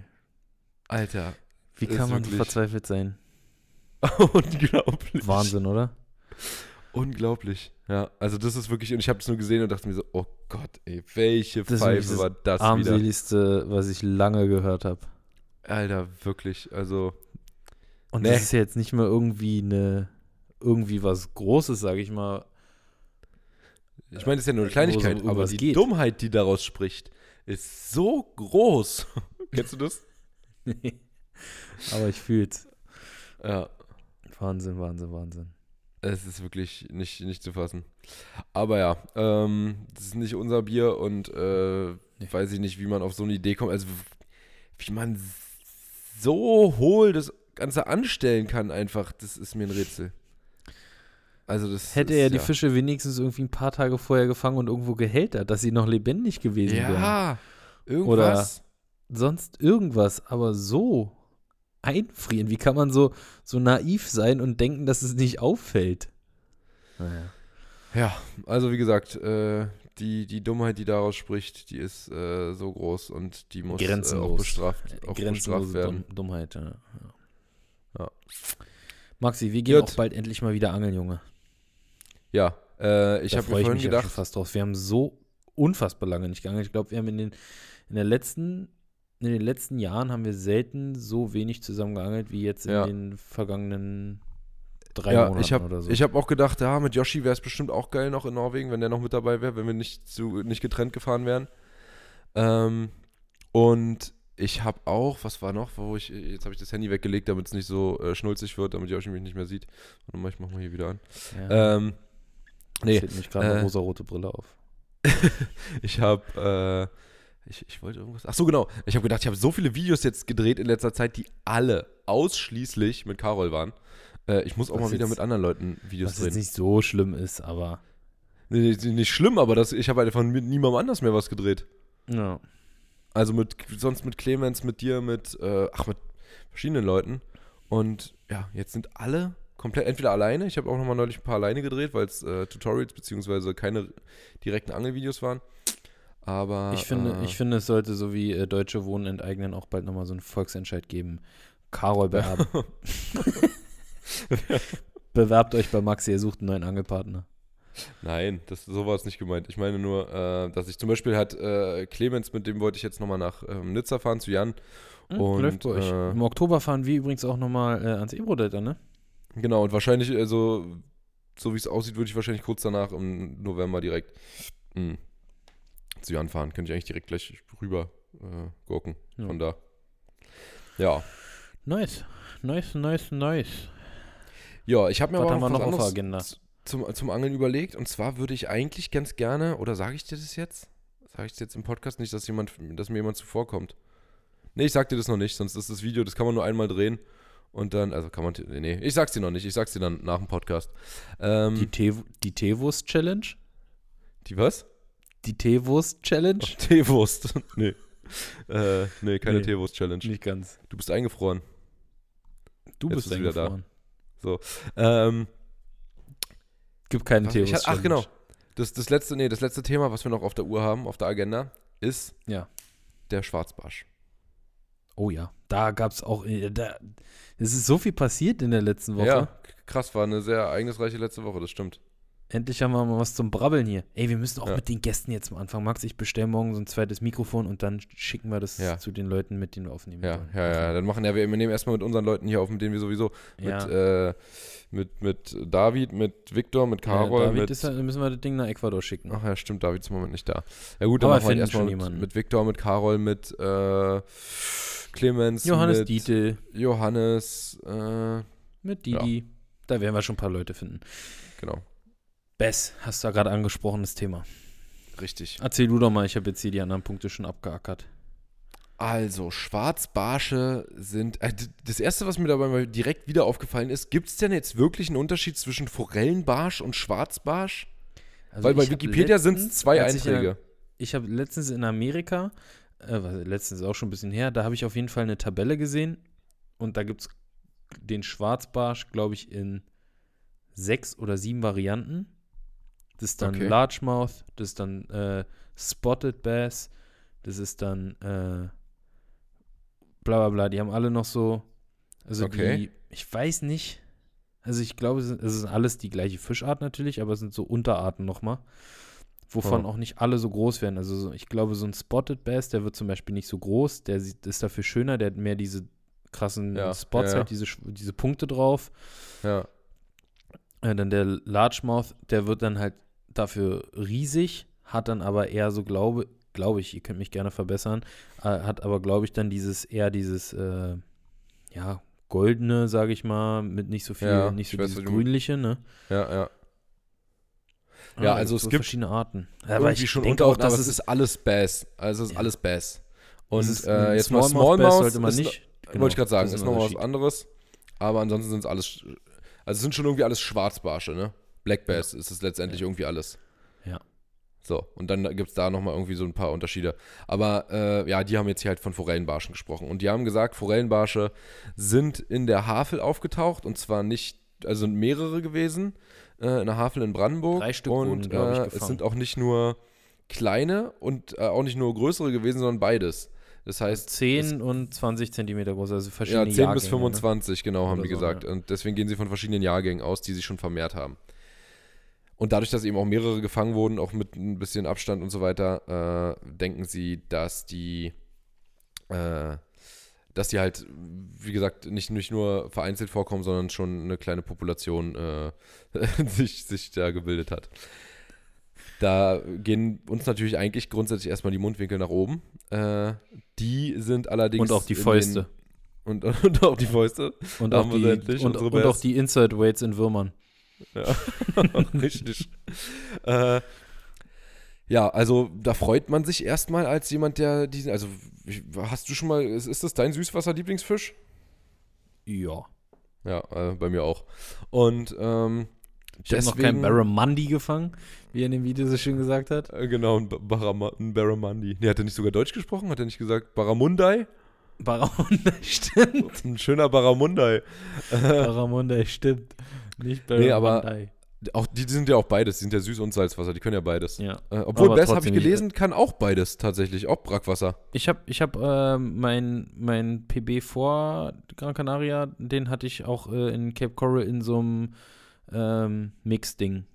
Speaker 2: Alter,
Speaker 1: Wie kann man
Speaker 2: wirklich-
Speaker 1: verzweifelt sein?
Speaker 2: unglaublich.
Speaker 1: Wahnsinn, oder?
Speaker 2: Unglaublich. Ja, also das ist wirklich, und ich habe es nur gesehen und dachte mir so, oh Gott, ey, welche
Speaker 1: Das
Speaker 2: Pfeife
Speaker 1: das
Speaker 2: war das wieder?
Speaker 1: Armseligste, was ich lange gehört habe.
Speaker 2: Alter, wirklich, also,
Speaker 1: Und
Speaker 2: Nee.
Speaker 1: das ist ja jetzt nicht mal irgendwie eine, irgendwie was Großes, sage ich mal.
Speaker 2: Ich meine, das ist ja nur eine Kleinigkeit,
Speaker 1: so
Speaker 2: aber die
Speaker 1: geht.
Speaker 2: Dummheit, die daraus spricht, ist so groß. Kennst du das?
Speaker 1: Aber ich fühl's.
Speaker 2: Ja,
Speaker 1: Wahnsinn, Wahnsinn, Wahnsinn.
Speaker 2: es ist wirklich nicht, nicht zu fassen. Aber ja, ähm, das ist nicht unser Bier und äh, weiß ich nicht, wie man auf so eine Idee kommt. Also, wie man so hohl das Ganze anstellen kann, einfach, das ist mir ein Rätsel. Also, das
Speaker 1: Hätte
Speaker 2: ist,
Speaker 1: er die
Speaker 2: ja.
Speaker 1: Fische wenigstens irgendwie ein paar Tage vorher gefangen und irgendwo gehältert, dass sie noch lebendig gewesen wären.
Speaker 2: Ja, irgendwas.
Speaker 1: Sonst irgendwas, aber so einfrieren. Wie kann man so, so naiv sein und denken, dass es nicht auffällt? Naja.
Speaker 2: Ja, also wie gesagt, äh, die, die Dummheit, die daraus spricht, die ist äh, so groß und die muss äh, auch bestraft, auch bestraft werden.
Speaker 1: Dumm, Dummheit, ja. ja.
Speaker 2: Ja.
Speaker 1: Maxi, wir gehen
Speaker 2: Gut.
Speaker 1: auch bald endlich mal wieder angeln, Junge.
Speaker 2: Ja, äh, ich habe mir vorhin
Speaker 1: mich ja
Speaker 2: gedacht,
Speaker 1: schon fast drauf. Wir haben so unfassbar lange nicht geangelt. Ich glaube, wir haben in den, in der letzten, in den letzten Jahren haben wir selten so wenig zusammen geangelt wie jetzt in
Speaker 2: Ja.
Speaker 1: den vergangenen drei
Speaker 2: ja,
Speaker 1: Monaten
Speaker 2: ich habe
Speaker 1: oder so.
Speaker 2: ich hab auch gedacht, ja, mit Yoshi wäre es bestimmt auch geil noch in Norwegen, wenn der noch mit dabei wäre, wenn wir nicht, zu, nicht getrennt gefahren wären. Ähm, und ich habe auch, was war noch, wo ich, jetzt habe ich das Handy weggelegt, damit es nicht so äh, schnulzig wird, damit Yoshi mich nicht mehr sieht. Warte mal, ich mach mal hier wieder an.
Speaker 1: ja,
Speaker 2: Ähm,
Speaker 1: nee, zählt mich gerade eine
Speaker 2: äh,
Speaker 1: rosa-rote Brille auf.
Speaker 2: Ich habe, äh, ich, ich wollte irgendwas. Ach so, genau. Ich habe gedacht, ich habe so viele Videos jetzt gedreht in letzter Zeit, die alle ausschließlich mit Carol waren. Äh, ich muss auch
Speaker 1: Was
Speaker 2: mal wieder
Speaker 1: jetzt-
Speaker 2: mit anderen Leuten Videos
Speaker 1: Was
Speaker 2: drehen.
Speaker 1: nicht so schlimm ist, aber
Speaker 2: Nee, nicht, schlimm, aber das, ich habe einfach mit niemandem anders mehr was gedreht.
Speaker 1: ja.
Speaker 2: Also mit, sonst mit Clemens, mit dir, mit, äh, ach, mit verschiedenen Leuten. Und ja, jetzt sind alle komplett, entweder alleine, ich habe auch nochmal neulich ein paar alleine gedreht, weil es äh, Tutorials beziehungsweise keine direkten Angelvideos waren. Aber
Speaker 1: Ich finde,
Speaker 2: äh,
Speaker 1: ich finde, es sollte so wie äh, Deutsche Wohnen enteignen auch bald nochmal so einen Volksentscheid geben. Karol bewerben. Bewerbt euch bei Maxi, ihr sucht einen neuen Angelpartner.
Speaker 2: Nein, das, so war es nicht gemeint. Ich meine nur, äh, dass ich zum Beispiel hat äh, Clemens, mit dem wollte ich jetzt nochmal nach ähm, Nizza fahren, zu Jan.
Speaker 1: Hm,
Speaker 2: Und,
Speaker 1: läuft bei euch.
Speaker 2: äh,
Speaker 1: Im Oktober fahren wir übrigens auch nochmal äh, ans Ebro-Delta, ne?
Speaker 2: Genau, und wahrscheinlich, also, so wie es aussieht, würde ich wahrscheinlich kurz danach im November direkt mh, zu Jan fahren. Könnte ich eigentlich direkt gleich rüber äh, gucken.
Speaker 1: Ja.
Speaker 2: Von da. Ja.
Speaker 1: Nice. Nice, nice, nice.
Speaker 2: Ja, ich habe mir
Speaker 1: Was
Speaker 2: aber
Speaker 1: haben wir
Speaker 2: noch,
Speaker 1: noch
Speaker 2: was anderes Zum, zum Angeln überlegt. Und zwar würde ich eigentlich ganz gerne, oder sage ich dir das jetzt? Sage ich das jetzt im Podcast nicht, dass jemand, dass mir jemand zuvorkommt? Nee, ich sag dir das noch nicht, sonst ist das Video, das kann man nur einmal drehen. Und dann, also kann man, nee, ich sag's dir noch nicht, ich sag's dir dann nach dem Podcast. Ähm,
Speaker 1: Die, Tee, die Teewurst-Challenge?
Speaker 2: die was?
Speaker 1: Die Teewurst-Challenge?
Speaker 2: Teewurst. nee. Äh, nee, keine
Speaker 1: Nee.
Speaker 2: Teewurst-Challenge.
Speaker 1: Nicht ganz.
Speaker 2: Du bist eingefroren.
Speaker 1: Du
Speaker 2: Jetzt
Speaker 1: bist
Speaker 2: bist du wieder da.
Speaker 1: eingefroren.
Speaker 2: Ähm,
Speaker 1: Gibt keine Teewurst-Challenge.
Speaker 2: ach, genau. Das, das, letzte, nee, das letzte Thema, was wir noch auf der Uhr haben, auf der Agenda, ist
Speaker 1: Ja.
Speaker 2: der Schwarzbarsch.
Speaker 1: Oh ja. Da gab's auch. äh, Da, es ist so viel passiert in der letzten Woche.
Speaker 2: Ja, krass, war eine sehr ereignisreiche letzte Woche, das stimmt.
Speaker 1: Endlich haben wir mal was zum Brabbeln hier. Ey, wir müssen auch
Speaker 2: Ja.
Speaker 1: mit den Gästen jetzt mal anfangen. Max, ich bestelle morgen so ein zweites Mikrofon und dann schicken wir das
Speaker 2: Ja.
Speaker 1: zu den Leuten, mit denen wir aufnehmen
Speaker 2: Ja, ja, ja. Dann machen ja, wir wir nehmen erstmal mit unseren Leuten hier auf, mit denen wir sowieso,
Speaker 1: Ja.
Speaker 2: mit, äh, mit, mit David, mit Viktor, mit Carol,
Speaker 1: ja, David
Speaker 2: mit.
Speaker 1: ist, da müssen wir das Ding nach Ecuador schicken.
Speaker 2: Ach ja, stimmt, David ist im Moment nicht da. Ja gut, dann
Speaker 1: Aber
Speaker 2: machen wir erstmal
Speaker 1: schon
Speaker 2: mit,
Speaker 1: jemanden.
Speaker 2: mit Viktor, mit Carol, mit äh, Clemens,
Speaker 1: Johannes
Speaker 2: mit
Speaker 1: Dietl,
Speaker 2: Johannes, äh,
Speaker 1: mit Didi. Da werden wir schon ein paar Leute finden.
Speaker 2: genau,
Speaker 1: Bess, hast du da gerade angesprochen, das Thema.
Speaker 2: richtig.
Speaker 1: Erzähl du doch mal, ich habe jetzt hier die anderen Punkte schon abgeackert.
Speaker 2: Also, Schwarzbarsche sind. Äh, das erste, was mir dabei mal direkt wieder aufgefallen ist, gibt es denn jetzt wirklich einen Unterschied zwischen Forellenbarsch und Schwarzbarsch?
Speaker 1: Also
Speaker 2: Weil bei Wikipedia sind es zwei
Speaker 1: als ich
Speaker 2: Einträge.
Speaker 1: Ich habe letztens in Amerika, äh, letztens ist auch schon ein bisschen her, da habe ich auf jeden Fall eine Tabelle gesehen und da gibt es den Schwarzbarsch, glaube ich, in sechs oder sieben Varianten. Das ist dann
Speaker 2: Okay.
Speaker 1: Largemouth, das ist dann äh, Spotted Bass, das ist dann äh, bla bla bla. Die haben alle noch so, also
Speaker 2: Okay.
Speaker 1: die, ich weiß nicht, also ich glaube, es sind- es alles die gleiche Fischart natürlich, aber es sind so Unterarten nochmal wovon
Speaker 2: Oh.
Speaker 1: auch nicht alle so groß werden. Also so, ich glaube, so ein Spotted Bass, der wird zum Beispiel nicht so groß, der sieht, ist dafür schöner, der hat mehr diese krassen
Speaker 2: Ja,
Speaker 1: Spots,
Speaker 2: ja, ja.
Speaker 1: halt diese, diese Punkte drauf.
Speaker 2: Ja,
Speaker 1: Äh, dann der Largemouth, der wird dann halt dafür riesig, hat dann aber eher so, glaube glaube ich, ihr könnt mich gerne verbessern, äh, hat aber, glaube ich, dann dieses, eher dieses, äh, ja, goldene, sage ich mal, mit nicht so viel,
Speaker 2: Ja,
Speaker 1: nicht
Speaker 2: ich
Speaker 1: so dieses grünliche, ne?
Speaker 2: ja, ja.
Speaker 1: Ah,
Speaker 2: Ja, also es gibt
Speaker 1: verschiedene Arten. Aber ich
Speaker 2: schon
Speaker 1: denke auch, dass es
Speaker 2: ist alles Bass. Also es ist
Speaker 1: Ja.
Speaker 2: alles Bass. Und äh, jetzt mal
Speaker 1: Smallmouth
Speaker 2: Smallmouth
Speaker 1: sollte man nicht. genau,
Speaker 2: wollte ich gerade sagen, ist nochmal was anderes. Aber ansonsten sind es alles, also es sind schon irgendwie alles Schwarzbarsche, ne? Black Bass ist es letztendlich irgendwie alles.
Speaker 1: Ja.
Speaker 2: So, und dann gibt es da nochmal irgendwie so ein paar Unterschiede. Aber äh, ja, die haben jetzt hier halt von Forellenbarschen gesprochen. Und die haben gesagt, Forellenbarsche sind in der Havel aufgetaucht und zwar nicht, also sind mehrere gewesen, äh, in der Havel in Brandenburg.
Speaker 1: Drei Stück
Speaker 2: und
Speaker 1: wurden, glaub ich,
Speaker 2: äh, es sind auch nicht nur kleine und äh, auch nicht nur größere gewesen, sondern beides. Das heißt,
Speaker 1: 10 und 20 Zentimeter groß, also verschiedene
Speaker 2: ja, 10
Speaker 1: Jahrgänge,
Speaker 2: bis 25, genau, haben
Speaker 1: Oder
Speaker 2: die
Speaker 1: so,
Speaker 2: gesagt. Und deswegen gehen sie von verschiedenen Jahrgängen aus, die sie schon vermehrt haben. Und dadurch, dass eben auch mehrere gefangen wurden, auch mit ein bisschen Abstand und so weiter, äh, denken sie, dass die, äh, dass die halt, wie gesagt, nicht, nicht nur vereinzelt vorkommen, sondern schon eine kleine Population äh, sich, sich da gebildet hat. Da gehen uns natürlich eigentlich grundsätzlich erstmal die Mundwinkel nach oben. Äh, die sind allerdings.
Speaker 1: Und auch die Fäuste.
Speaker 2: Den, und, und auch die Fäuste.
Speaker 1: Und, auch die, und, und auch die Inside Weights in Würmern.
Speaker 2: Ja, richtig. äh, ja, also da freut man sich erstmal als jemand, der diesen, also hast du schon mal, ist, ist das dein Süßwasser-Lieblingsfisch?
Speaker 1: Ja.
Speaker 2: Ja, äh, bei mir auch. Und ähm,
Speaker 1: Ich habe noch keinen Barramundi gefangen, wie er in dem Video so schön gesagt hat.
Speaker 2: Äh, genau, ein, Ba- Barama, ein Barramundi. Nee, hat er nicht sogar Deutsch gesprochen? Hat er nicht gesagt Barramundai?
Speaker 1: Barramundi, stimmt.
Speaker 2: Ein schöner Barramundai.
Speaker 1: Barramundi, stimmt. Nicht Barramundi.
Speaker 2: Nee, aber- Auch die, die sind ja auch beides, die sind ja Süß- und Salzwasser, die können ja beides.
Speaker 1: Ja.
Speaker 2: Äh, obwohl Bess, habe ich
Speaker 1: trotzdem nicht-
Speaker 2: gelesen, kann auch beides tatsächlich, auch Brackwasser.
Speaker 1: Ich habe ich hab, äh, mein, mein PB vor Gran Canaria, den hatte ich auch äh, in Cape Coral in so einem ähm, Mix-Ding.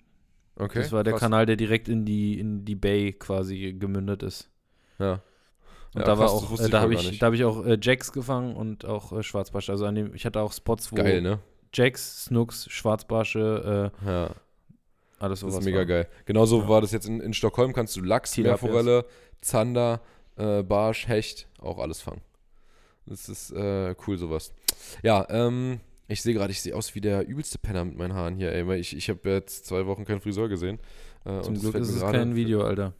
Speaker 2: Okay.
Speaker 1: das war der
Speaker 2: krass.
Speaker 1: Kanal, der direkt in die, in die Bay quasi gemündet ist.
Speaker 2: Ja.
Speaker 1: Und
Speaker 2: Ja,
Speaker 1: da war auch, äh, da habe ich, da hab ich auch äh, Jacks gefangen und auch äh, Schwarzbarsche. Also an dem, ich hatte auch Spots, wo
Speaker 2: Geil, ne?
Speaker 1: Jacks, Snooks, Schwarzbarsche,
Speaker 2: Ja.
Speaker 1: äh, alles
Speaker 2: Das
Speaker 1: sowas.
Speaker 2: ist mega
Speaker 1: war.
Speaker 2: geil. Genauso
Speaker 1: Ja.
Speaker 2: war das jetzt in, in Stockholm. Kannst du Lachs. Meerforelle, Zander, äh, Barsch, Hecht, auch alles fangen. Das ist äh, cool, sowas. Ja, ähm, ich sehe gerade, ich sehe aus wie der übelste Penner mit meinen Haaren hier, ey. Weil ich, ich habe jetzt zwei Wochen keinen Friseur gesehen. Äh,
Speaker 1: Zum
Speaker 2: das
Speaker 1: Glück ist es kein Video, Alter.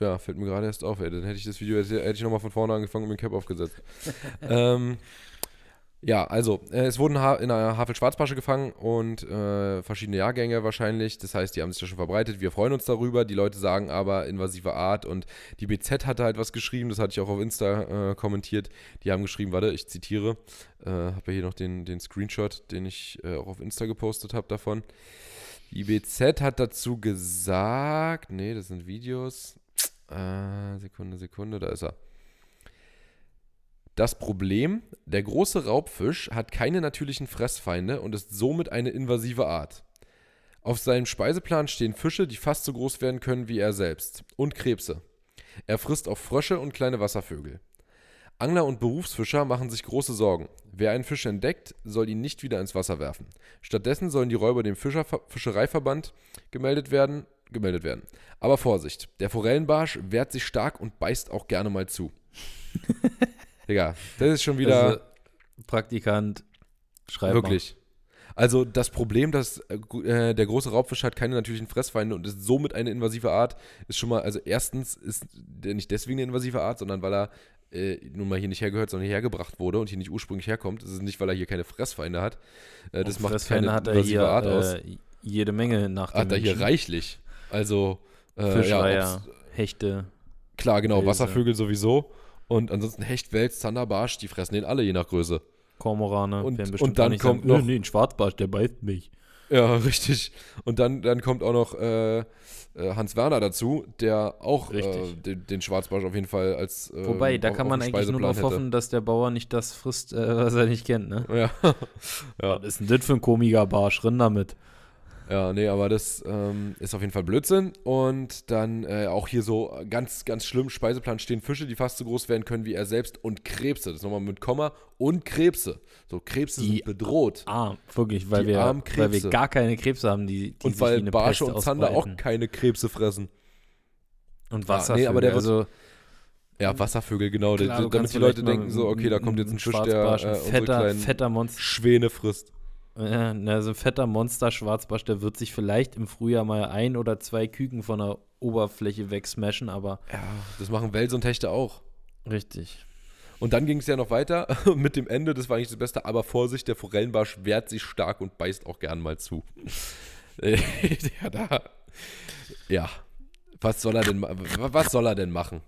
Speaker 2: Ja, fällt mir gerade erst auf, ey. Dann hätte ich das Video, hätte, hätte ich nochmal von vorne angefangen und mir Cap aufgesetzt. ähm, ja, also, äh, es wurden ha in einer Havel-Schwarzbarsche gefangen und äh, verschiedene Jahrgänge wahrscheinlich. Das heißt, die haben sich ja schon verbreitet. Wir freuen uns darüber. Die Leute sagen aber invasive Art und die BZ hatte halt was geschrieben. Das hatte ich auch auf Insta äh, kommentiert. Die haben geschrieben, warte, ich zitiere. Äh, habe ja hier noch den, den Screenshot, den ich äh, auch auf Insta gepostet habe davon. Die BZ hat dazu gesagt, nee, das sind Videos. Äh, Sekunde, Sekunde, da ist er. Das Problem, der große Raubfisch hat keine natürlichen Fressfeinde und ist somit eine invasive Art. Auf seinem Speiseplan stehen Fische, die fast so groß werden können wie er selbst, und Krebse. Er frisst auch Frösche und kleine Wasservögel. Angler und Berufsfischer machen sich große Sorgen. Wer einen Fisch entdeckt, soll ihn nicht wieder ins Wasser werfen. Stattdessen sollen die Räuber dem Fischer Fischereiverband gemeldet werden, gemeldet werden. Aber Vorsicht, der Forellenbarsch wehrt sich stark und beißt auch gerne mal zu. Digga, das ist schon wieder
Speaker 1: Also, Praktikant, schreib
Speaker 2: wirklich. Also das Problem, dass äh, äh, der große Raubfisch hat keine natürlichen Fressfeinde und ist somit eine invasive Art, ist schon mal, also erstens ist der nicht deswegen eine invasive Art, sondern weil er äh, nun mal hier nicht hergehört, sondern hierher gebracht wurde und hier nicht ursprünglich herkommt. Es ist nicht, weil er hier keine Fressfeinde hat. Äh,
Speaker 1: mal.
Speaker 2: das
Speaker 1: Und
Speaker 2: macht
Speaker 1: Fressfeinde
Speaker 2: keine
Speaker 1: hat er
Speaker 2: invasive
Speaker 1: hier
Speaker 2: Art aus.
Speaker 1: äh, jede Menge nach dem
Speaker 2: Hat er hier reichlich. Also äh,
Speaker 1: Fischreiher,
Speaker 2: ja,
Speaker 1: Hechte.
Speaker 2: klar, genau,
Speaker 1: Welse.
Speaker 2: Wasservögel sowieso. Und ansonsten Hecht, Wels, Zander, Barsch, die fressen den alle je nach Größe.
Speaker 1: Kormorane.
Speaker 2: Und-
Speaker 1: werden
Speaker 2: und
Speaker 1: bestimmt
Speaker 2: dann
Speaker 1: auch nicht
Speaker 2: kommt
Speaker 1: sagen,
Speaker 2: noch-
Speaker 1: "Nö, Nee, ein Schwarzbarsch, der beißt mich.
Speaker 2: Ja, richtig. Und dann, dann kommt auch noch äh, äh, Hans Werner dazu, der auch äh, den, den Schwarzbarsch auf jeden Fall als äh,
Speaker 1: Wobei, da
Speaker 2: auf-
Speaker 1: kann man eigentlich nur darauf hoffen, dass der Bauer nicht das frisst, äh, was er nicht kennt, ne?
Speaker 2: hätte. Ja.
Speaker 1: Was ist denn das für ein komischer Barsch? Rind damit.
Speaker 2: Ja, nee, aber das ähm, ist auf jeden Fall Blödsinn. Und dann äh, auch hier so ganz, ganz schlimm, Speiseplan stehen Fische, die fast so groß werden können wie er selbst und Krebse. Das nochmal mit Komma und Krebse. So, Krebse
Speaker 1: Die
Speaker 2: sind bedroht.
Speaker 1: Arm, wirklich, weil
Speaker 2: Die
Speaker 1: wir, weil wir gar keine Krebse haben, die, die
Speaker 2: und
Speaker 1: sich
Speaker 2: weil Barsche und Zander auch keine Krebse fressen.
Speaker 1: Und
Speaker 2: Ah, nee,
Speaker 1: Wasservögel,
Speaker 2: aber der
Speaker 1: also
Speaker 2: Ja, Wasservögel, genau.
Speaker 1: klar,
Speaker 2: damit die Leute denken so, okay, da kommt jetzt ein Fisch, der äh,
Speaker 1: fetter,
Speaker 2: kleinen
Speaker 1: fetter Monster,
Speaker 2: Schwäne frisst.
Speaker 1: na, so ein fetter Monster Schwarzbarsch, der wird sich vielleicht im Frühjahr mal ein oder zwei Küken von der Oberfläche wegsmashen, aber
Speaker 2: Ja, das machen Wels und Hechte auch.
Speaker 1: richtig.
Speaker 2: Und dann ging es ja noch weiter mit dem Ende, das war eigentlich das Beste, aber Vorsicht, der Forellenbarsch wehrt sich stark und beißt auch gern mal zu. Äh, ja, da. Ja. Was soll er denn was soll er denn machen?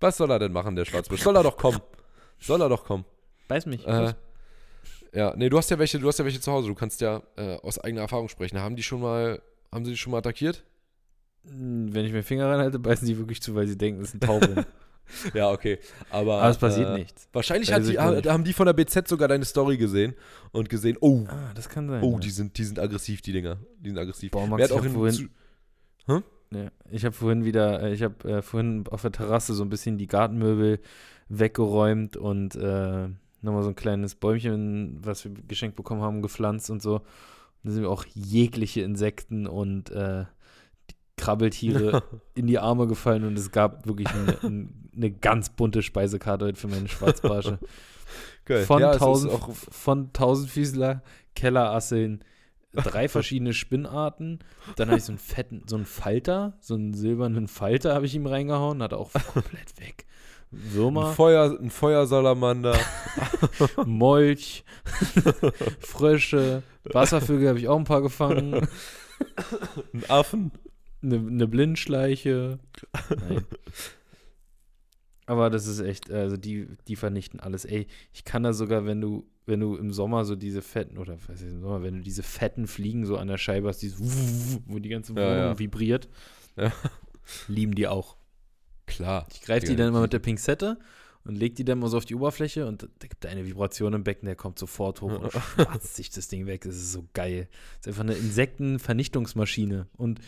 Speaker 2: Was soll er denn machen, der Schwarzbarsch? Soll er doch kommen. Soll er doch kommen.
Speaker 1: Weiß mich.
Speaker 2: Äh, ja, nee, du hast ja welche, du hast ja welche zu Hause, du kannst ja äh, aus eigener Erfahrung sprechen. Haben die schon mal, haben sie dich schon mal attackiert?
Speaker 1: Wenn ich mir Finger reinhalte, beißen die wirklich zu, weil sie denken, das ist ein Tauben.
Speaker 2: Ja, okay. Aber,
Speaker 1: aber es passiert
Speaker 2: äh,
Speaker 1: nichts.
Speaker 2: Wahrscheinlich hat die,
Speaker 1: ich nicht.
Speaker 2: haben die von der BZ sogar deine Story gesehen und gesehen, oh,
Speaker 1: Ah, das kann sein.
Speaker 2: oh,
Speaker 1: ja.
Speaker 2: die sind, die sind aggressiv, die Dinger. Die sind aggressiv.
Speaker 1: Boah, Max,
Speaker 2: Wer hat
Speaker 1: ich
Speaker 2: auch
Speaker 1: hab
Speaker 2: in
Speaker 1: vorhin-
Speaker 2: zu-
Speaker 1: Ja, ich habe vorhin wieder, äh, ich habe äh, vorhin auf der Terrasse so ein bisschen die Gartenmöbel weggeräumt und äh, nochmal so ein kleines Bäumchen, was wir geschenkt bekommen haben, gepflanzt und so. Und da sind mir auch jegliche Insekten und äh, Krabbeltiere in die Arme gefallen und es gab wirklich eine, ein- eine ganz bunte Speisekarte heute für meine Schwarzbarsche.
Speaker 2: Geil.
Speaker 1: Von,
Speaker 2: ja,
Speaker 1: tausend,
Speaker 2: auch,
Speaker 1: von Tausendfüßler, Kellerasseln, drei verschiedene Spinnarten. Dann habe ich so einen fetten, so einen Falter, so einen silbernen Falter habe ich ihm reingehauen, hat er auch komplett weg.
Speaker 2: Ein,
Speaker 1: Würmer,
Speaker 2: Feuer, ein Feuersalamander.
Speaker 1: Molch, Frösche, Wasservögel habe ich auch ein paar gefangen,
Speaker 2: ein Affen.
Speaker 1: eine, eine Blindschleiche. Nein. Aber das ist echt, also die, die vernichten alles. Ey, ich kann da sogar, wenn du, wenn du im Sommer so diese fetten, oder was heißt im Sommer, wenn du diese fetten Fliegen so an der Scheibe hast, dieses wo die ganze
Speaker 2: Ja,
Speaker 1: Wohnung
Speaker 2: ja.
Speaker 1: vibriert,
Speaker 2: Ja.
Speaker 1: lieben die auch.
Speaker 2: Klar.
Speaker 1: Ich greife die dann immer mit der Pinzette und leg die dann mal so auf die Oberfläche und da gibt er eine Vibration im Becken, der kommt sofort hoch und schwatzt sich das Ding weg. Das ist so geil. Das ist einfach eine Insektenvernichtungsmaschine. Und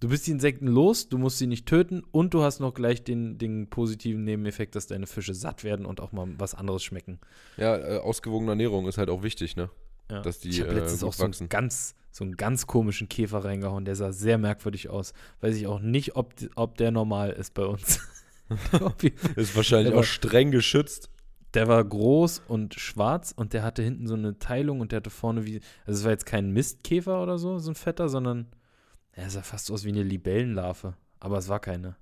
Speaker 1: Du bist die Insekten los, du musst sie nicht töten und du hast noch gleich den, den positiven Nebeneffekt, dass deine Fische satt werden und auch mal was anderes schmecken.
Speaker 2: Ja, äh, ausgewogene Ernährung ist halt auch wichtig, ne?
Speaker 1: Ja.
Speaker 2: Dass die
Speaker 1: ich habe
Speaker 2: äh,
Speaker 1: letztens
Speaker 2: gut
Speaker 1: auch so einen, ganz, so einen ganz komischen Käfer reingehauen, der sah sehr merkwürdig aus. Weiß ich auch nicht, ob, ob der normal ist bei uns.
Speaker 2: Ist wahrscheinlich
Speaker 1: Der
Speaker 2: auch
Speaker 1: war-
Speaker 2: streng geschützt.
Speaker 1: der war groß und schwarz und der hatte hinten so eine Teilung und der hatte vorne wie, also es war jetzt kein Mistkäfer oder so, so ein fetter, sondern er sah fast aus wie eine Libellenlarve. Aber es war keine.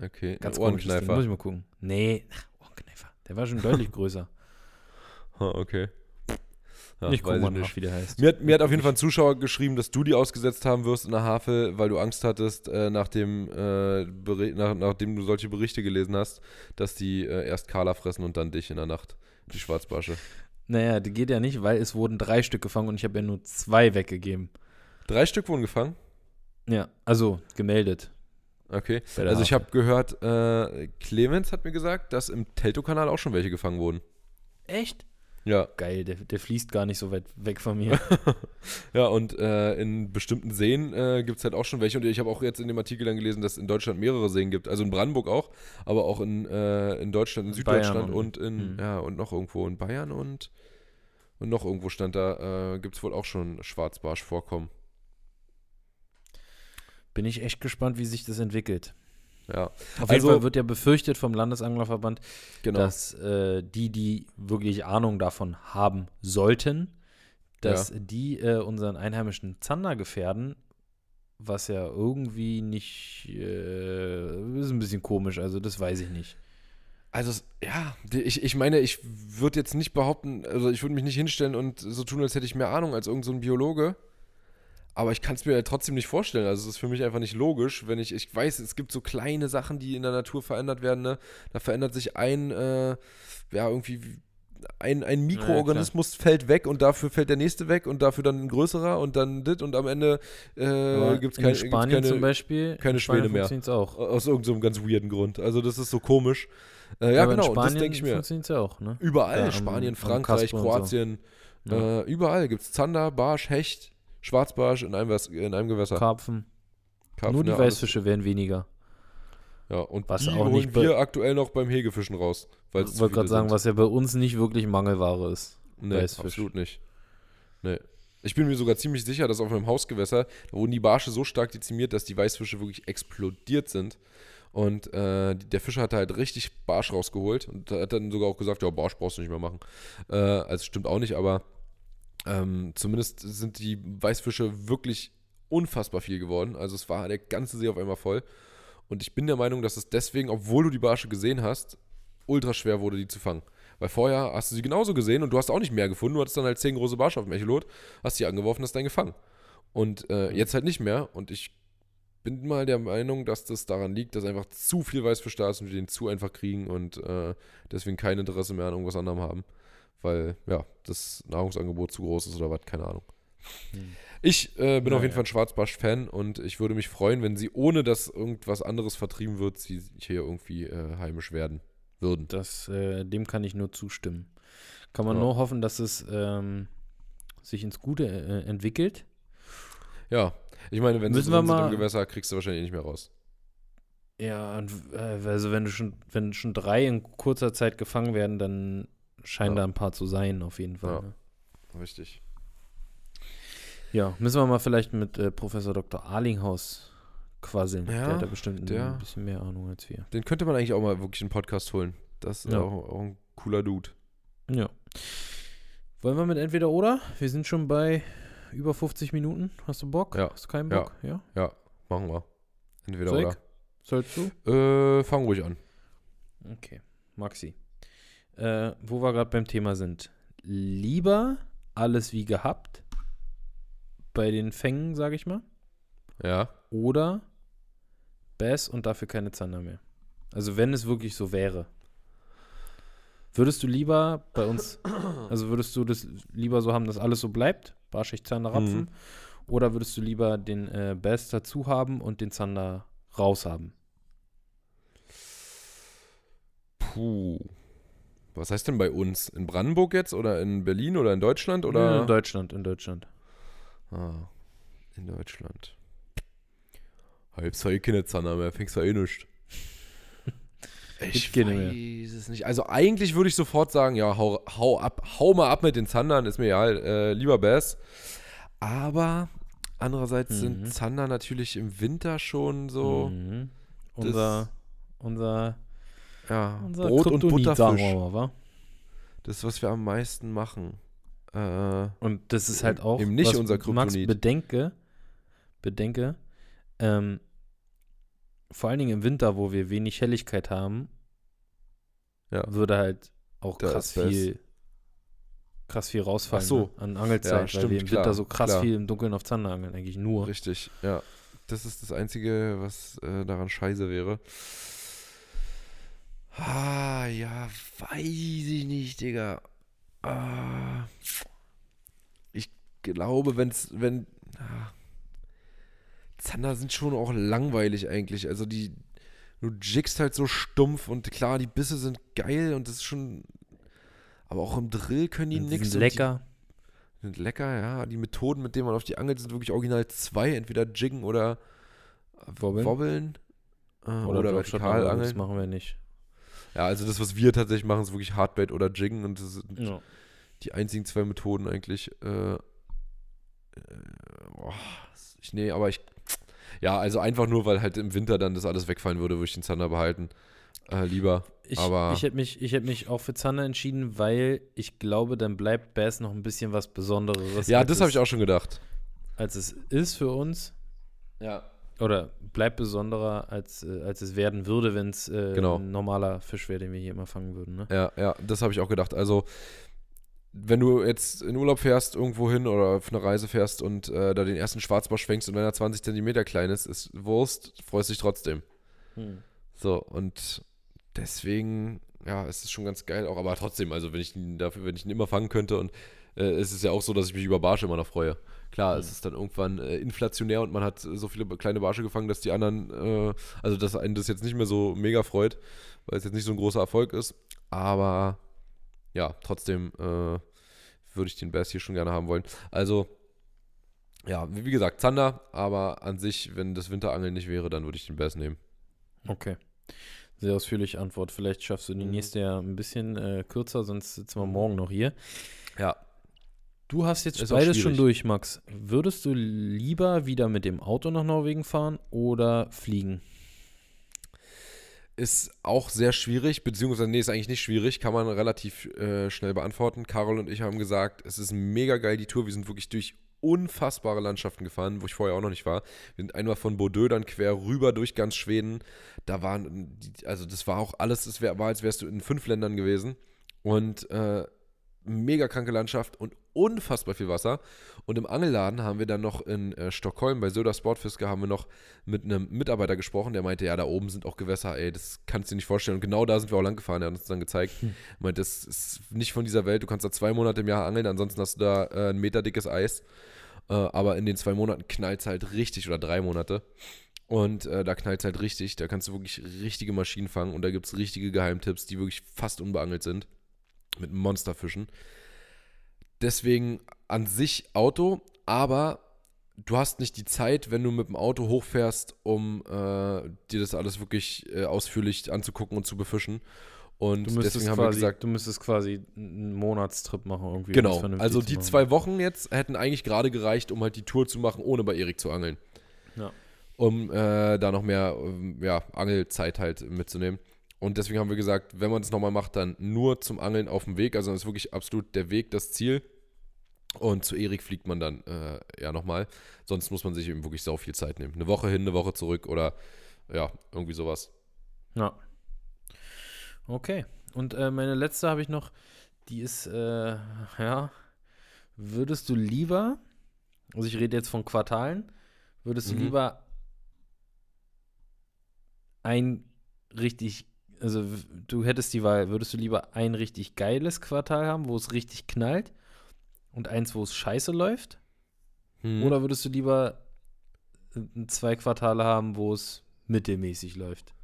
Speaker 2: Okay,
Speaker 1: Ganz Ding. Muss
Speaker 2: Ohrenkneifer.
Speaker 1: ich mal gucken. Nee, Ohrenkneifer. Der war schon deutlich größer.
Speaker 2: Okay.
Speaker 1: Ich guck
Speaker 2: weiß nicht.
Speaker 1: wie der heißt.
Speaker 2: Mir hat, mir hat auf jeden Fall ein Zuschauer geschrieben, dass du die ausgesetzt haben wirst in der Havel, weil du Angst hattest, äh, nach dem, äh, nach, nachdem du solche Berichte gelesen hast, dass die äh, erst Carla fressen und dann dich in der Nacht, die Schwarzbarsche.
Speaker 1: Naja, die geht ja nicht, weil es wurden drei Stück gefangen und ich habe ja nur zwei weggegeben.
Speaker 2: Drei Stück wurden gefangen?
Speaker 1: Ja, also gemeldet.
Speaker 2: Okay. Also ich habe gehört, äh, Clemens hat mir gesagt, dass im Teltow-Kanal auch schon welche gefangen wurden.
Speaker 1: Echt?
Speaker 2: Ja.
Speaker 1: Geil, der, der fließt gar nicht so weit weg von mir.
Speaker 2: Ja, und äh, in bestimmten Seen äh, gibt es halt auch schon welche. Und ich habe auch jetzt in dem Artikel dann gelesen, dass es in Deutschland mehrere Seen gibt. Also in Brandenburg auch, aber auch in, äh, in Deutschland, in Süddeutschland
Speaker 1: Bayern
Speaker 2: und in,
Speaker 1: Mhm.
Speaker 2: ja, und noch irgendwo in Bayern und, und noch irgendwo stand da, äh, gibt es wohl auch schon Schwarzbarsch-Vorkommen.
Speaker 1: Bin ich echt gespannt, wie sich das entwickelt.
Speaker 2: Ja,
Speaker 1: Auf
Speaker 2: Also-
Speaker 1: jeden Fall wird ja befürchtet vom Landesanglerverband,
Speaker 2: genau.
Speaker 1: dass äh, die, die wirklich Ahnung davon haben sollten, dass die äh, unseren einheimischen Zander gefährden, was ja irgendwie nicht, äh, ist ein bisschen komisch, also das weiß ich nicht.
Speaker 2: Also, ja, ich, ich meine, ich würde jetzt nicht behaupten, also ich würde mich nicht hinstellen und so tun, als hätte ich mehr Ahnung als irgendein so Biologe. Aber ich kann es mir ja trotzdem nicht vorstellen. Also, es ist für mich einfach nicht logisch, wenn ich, ich weiß, es gibt so kleine Sachen, die in der Natur verändert werden, ne? Da verändert sich ein, äh, ja, irgendwie, wie- ein, ein Mikroorganismus fällt weg und dafür fällt der nächste weg und dafür dann ein größerer und dann dit und am Ende äh, gibt es
Speaker 1: in
Speaker 2: keine,
Speaker 1: Spanien
Speaker 2: keine,
Speaker 1: zum Beispiel,
Speaker 2: keine Schwäne mehr.
Speaker 1: auch.
Speaker 2: aus irgendeinem so ganz weirden Grund. Also, das ist so komisch. Äh, ja,
Speaker 1: Aber
Speaker 2: genau, das denke ich mir.
Speaker 1: funktioniert's ja auch, ne?
Speaker 2: Überall,
Speaker 1: Da am-
Speaker 2: Spanien, Frankreich,
Speaker 1: so.
Speaker 2: Kroatien,
Speaker 1: Ja.
Speaker 2: äh, überall gibt es Zander, Barsch, Hecht, Schwarzbarsch in einem, in einem Gewässer.
Speaker 1: Karpfen.
Speaker 2: Karpfen,
Speaker 1: Nur die
Speaker 2: ja.
Speaker 1: Weißfische werden weniger.
Speaker 2: Ja, und
Speaker 1: Was
Speaker 2: die
Speaker 1: auch
Speaker 2: holen wir aktuell noch beim Hegefischen raus.
Speaker 1: Ich wollte gerade sagen,
Speaker 2: sind.
Speaker 1: was ja bei uns nicht wirklich Mangelware ist.
Speaker 2: Nee,
Speaker 1: Weißfisch.
Speaker 2: absolut nicht. Nee. Ich bin mir sogar ziemlich sicher, dass auf meinem Hausgewässer, da wurden die Barsche so stark dezimiert, dass die Weißfische wirklich explodiert sind. Und äh, der Fischer hat halt richtig Barsch rausgeholt und hat dann sogar auch gesagt, ja, Barsch brauchst du nicht mehr machen. Äh, also stimmt auch nicht, aber ähm, zumindest sind die Weißfische wirklich unfassbar viel geworden. Also es war der ganze See auf einmal voll. Und ich bin der Meinung, dass es deswegen, obwohl du die Barsche gesehen hast, ultra schwer wurde, die zu fangen. Weil vorher hast du sie genauso gesehen und du hast auch nicht mehr gefunden. Du hattest dann halt zehn große Barsche auf dem Echolot, hast sie angeworfen, hast dann gefangen. Und äh, jetzt halt nicht mehr. Und ich bin mal der Meinung, dass das daran liegt, dass einfach zu viel Weißfisch da ist und wir den zu einfach kriegen und äh, deswegen kein Interesse mehr an irgendwas anderem haben. Weil, ja, das Nahrungsangebot zu groß ist oder was, keine Ahnung.
Speaker 1: Hm.
Speaker 2: Ich äh, bin
Speaker 1: Ja,
Speaker 2: auf jeden
Speaker 1: ja.
Speaker 2: Fall ein Schwarzbarsch-Fan und ich würde mich freuen, wenn sie, ohne dass irgendwas anderes vertrieben wird, sie hier irgendwie äh, heimisch werden würden.
Speaker 1: Das, äh, dem kann ich nur zustimmen. Kann man
Speaker 2: Ja.
Speaker 1: nur hoffen, dass es ähm, sich ins Gute äh, entwickelt.
Speaker 2: Ja, ich meine, wenn sie
Speaker 1: Müssen wir
Speaker 2: drin im Gewässer, kriegst du wahrscheinlich nicht mehr raus.
Speaker 1: Ja, äh, also wenn du schon, wenn schon drei in kurzer Zeit gefangen werden, dann scheinen
Speaker 2: Ja.
Speaker 1: da ein paar zu sein, auf jeden Fall.
Speaker 2: Ja.
Speaker 1: Ne?
Speaker 2: Richtig.
Speaker 1: Ja, müssen wir mal vielleicht mit äh, Professor Dr. Arlinghaus quasseln.
Speaker 2: Ja,
Speaker 1: der hat da bestimmt
Speaker 2: der-
Speaker 1: ein bisschen mehr Ahnung als wir.
Speaker 2: Den könnte man eigentlich auch mal wirklich einen Podcast holen. Das ist
Speaker 1: Ja.
Speaker 2: auch, auch ein cooler Dude.
Speaker 1: Ja. Wollen wir mit entweder oder? Wir sind schon bei über 50 Minuten. Hast du Bock?
Speaker 2: Ja.
Speaker 1: Hast du keinen
Speaker 2: Ja.
Speaker 1: Bock? Ja.
Speaker 2: Ja, machen wir. Entweder
Speaker 1: Soll ich? Sollst du?
Speaker 2: oder. Äh, fang ruhig an.
Speaker 1: Okay. Maxi. Äh, wo wir gerade beim Thema sind. Lieber alles wie gehabt bei den Fängen, sage ich mal.
Speaker 2: Ja.
Speaker 1: Oder Bass und dafür keine Zander mehr. Also wenn es wirklich so wäre. Würdest du lieber bei uns, also würdest du das lieber so haben, dass alles so bleibt, Barschicht, Zander, Rapfen,
Speaker 2: Mhm.
Speaker 1: oder würdest du lieber den äh, Bass dazu haben und den Zander raus haben?
Speaker 2: Puh. Was heißt denn bei uns? In Brandenburg jetzt oder in Berlin oder in Deutschland
Speaker 1: Ja,
Speaker 2: oder?
Speaker 1: in Deutschland, in Deutschland.
Speaker 2: ah, in Deutschland. Halb zwei keine Zander mehr, fängst du eh nicht. Ich
Speaker 1: mehr.
Speaker 2: weiß es nicht. Also eigentlich würde ich sofort sagen, ja, hau, hau ab, hau mal ab mit den Zandern, ist mir egal, äh, lieber Bass. Aber andererseits
Speaker 1: Mhm.
Speaker 2: sind Zander natürlich im Winter schon so,
Speaker 1: Mhm. Unser, unser,
Speaker 2: ja,
Speaker 1: unser
Speaker 2: Brot und
Speaker 1: Kryptonit, sagen
Speaker 2: Butterfisch.
Speaker 1: wir mal, wa?
Speaker 2: Das, was wir am meisten machen. Äh,
Speaker 1: Und das ist halt auch,
Speaker 2: Eben nicht
Speaker 1: was
Speaker 2: unser
Speaker 1: Max
Speaker 2: Kryptonit.
Speaker 1: bedenke, bedenke, ähm, vor allen Dingen im Winter, wo wir wenig Helligkeit haben,
Speaker 2: Ja.
Speaker 1: würde halt auch
Speaker 2: Da
Speaker 1: krass viel krass viel rausfallen
Speaker 2: Ach so.
Speaker 1: ne? an Angelzeit,
Speaker 2: Ja,
Speaker 1: weil
Speaker 2: stimmt,
Speaker 1: wir im
Speaker 2: klar,
Speaker 1: Winter so krass
Speaker 2: klar.
Speaker 1: viel im Dunkeln auf Zander angeln, eigentlich nur.
Speaker 2: Richtig, ja. Das ist das Einzige, was äh, daran scheiße wäre. Ah, ja, weiß ich nicht, Digga. Ah, ich glaube, wenn's, wenn. Ah, Zander sind schon auch langweilig eigentlich. Also die. Du jiggst halt so stumpf und klar, die Bisse sind geil und das ist schon. Aber auch im Drill können die nix.
Speaker 1: sind
Speaker 2: und die-
Speaker 1: lecker.
Speaker 2: sind lecker, ja. Die Methoden, mit denen man auf die angelt, sind wirklich original zwei. Entweder jiggen oder
Speaker 1: Wobbeln.
Speaker 2: wobbeln. Äh, oder,
Speaker 1: Oder,
Speaker 2: vertikal
Speaker 1: aber Das
Speaker 2: angeln.
Speaker 1: machen wir nicht.
Speaker 2: Ja, also das, was wir tatsächlich machen, ist wirklich Hardbait oder Jiggen. Und das sind
Speaker 1: Ja.
Speaker 2: die einzigen zwei Methoden eigentlich. Äh, äh, boah, ich, nee, aber ich... Ja, also einfach nur, weil halt im Winter dann das alles wegfallen würde, würde ich den Zander behalten. Äh, lieber.
Speaker 1: Ich,
Speaker 2: Aber-
Speaker 1: ich hätte mich, ich hätt mich auch für Zander entschieden, weil ich glaube, dann bleibt Bass noch ein bisschen was Besonderes.
Speaker 2: ja, das habe ich auch schon gedacht.
Speaker 1: Als es ist für uns.
Speaker 2: Ja.
Speaker 1: Oder bleibt besonderer, als, äh, als es werden würde, wenn es äh,
Speaker 2: Genau.
Speaker 1: ein normaler Fisch wäre, den wir hier immer fangen würden. Ne?
Speaker 2: Ja, ja, das habe ich auch gedacht. Also, wenn du jetzt in Urlaub fährst, irgendwo hin oder auf eine Reise fährst und äh, da den ersten Schwarzbarsch fängst und wenn er 20 Zentimeter klein ist, ist Wurst, freust dich trotzdem.
Speaker 1: Hm.
Speaker 2: So, und deswegen, ja, es ist schon ganz geil auch, aber trotzdem, also wenn ich ihn dafür, wenn ich ihn immer fangen könnte und äh, es ist ja auch so, dass ich mich über Barsche immer noch freue. Klar,
Speaker 1: Mhm.
Speaker 2: es ist dann irgendwann äh, inflationär und man hat so viele kleine Barsche gefangen, dass die anderen, äh, also dass einen das jetzt nicht mehr so mega freut, weil es jetzt nicht so ein großer Erfolg ist. Aber ja, trotzdem äh, würde ich den Bass hier schon gerne haben wollen. Also, ja, wie gesagt, Zander, aber an sich, wenn das Winterangeln nicht wäre, dann würde ich den Bass nehmen.
Speaker 1: Okay. Sehr ausführliche Antwort. Vielleicht schaffst du die
Speaker 2: Mhm.
Speaker 1: nächste ja ein bisschen äh, kürzer, sonst sitzen wir morgen noch hier.
Speaker 2: Ja,
Speaker 1: Du hast jetzt
Speaker 2: Ist
Speaker 1: beides schon durch, Max. Würdest du lieber wieder mit dem Auto nach Norwegen fahren oder fliegen?
Speaker 2: Ist auch sehr schwierig, beziehungsweise, nee, ist eigentlich nicht schwierig, kann man relativ äh, schnell beantworten. Carol und ich haben gesagt, es ist mega geil, die Tour. Wir sind wirklich durch unfassbare Landschaften gefahren, wo ich vorher auch noch nicht war. Wir sind einmal von Bordeaux dann quer rüber durch ganz Schweden. Da waren, also das war auch alles, es wär, war, als wärst du in fünf Ländern gewesen. Und äh, mega kranke Landschaft und unfassbar viel Wasser. Und im Angelladen haben wir dann noch in äh, Stockholm bei Söder Sportfiske haben wir noch mit einem Mitarbeiter gesprochen, der meinte, ja, da oben sind auch Gewässer, ey, das kannst du dir nicht vorstellen. Und genau da sind wir auch lang gefahren, er hat uns dann gezeigt.
Speaker 1: Hm.
Speaker 2: Er meinte, das ist nicht von dieser Welt, du kannst da zwei Monate im Jahr angeln, ansonsten hast du da äh, ein Meter dickes Eis. Äh, aber in den zwei Monaten knallt es halt richtig, oder drei Monate. Und äh, da knallt es halt richtig, da kannst du wirklich richtige Maschinen fangen und da gibt es richtige Geheimtipps, die wirklich fast unbeangelt sind. Mit Monsterfischen. Deswegen an sich Auto, aber du hast nicht die Zeit, wenn du mit dem Auto hochfährst, um äh, dir das alles wirklich äh, ausführlich anzugucken und zu befischen. Und
Speaker 1: Du müsstest,
Speaker 2: deswegen haben wir
Speaker 1: quasi,
Speaker 2: gesagt,
Speaker 1: du müsstest quasi einen Monatstrip machen irgendwie.
Speaker 2: genau, also die zwei Wochen jetzt hätten eigentlich gerade gereicht, um halt die Tour zu machen, ohne bei Erik zu angeln.
Speaker 1: Ja.
Speaker 2: Um äh, da noch mehr ähm, ja, Angelzeit halt mitzunehmen. Und deswegen haben wir gesagt, wenn man das nochmal macht, dann nur zum Angeln auf dem Weg. Also dann ist wirklich absolut der Weg das Ziel. Und zu Erik fliegt man dann äh, ja nochmal. Sonst muss man sich eben wirklich sau viel Zeit nehmen. Eine Woche hin, eine Woche zurück oder ja, irgendwie sowas.
Speaker 1: Ja. Okay. Und äh, meine letzte habe ich noch, die ist, äh, ja, würdest du lieber, also ich rede jetzt von Quartalen, würdest du
Speaker 2: Mhm.
Speaker 1: lieber ein richtig, also du hättest die Wahl, würdest du lieber ein richtig geiles Quartal haben, wo es richtig knallt und eins, wo es scheiße läuft?
Speaker 2: Hm.
Speaker 1: Oder würdest du lieber äh, zwei Quartale haben, wo es mittelmäßig läuft?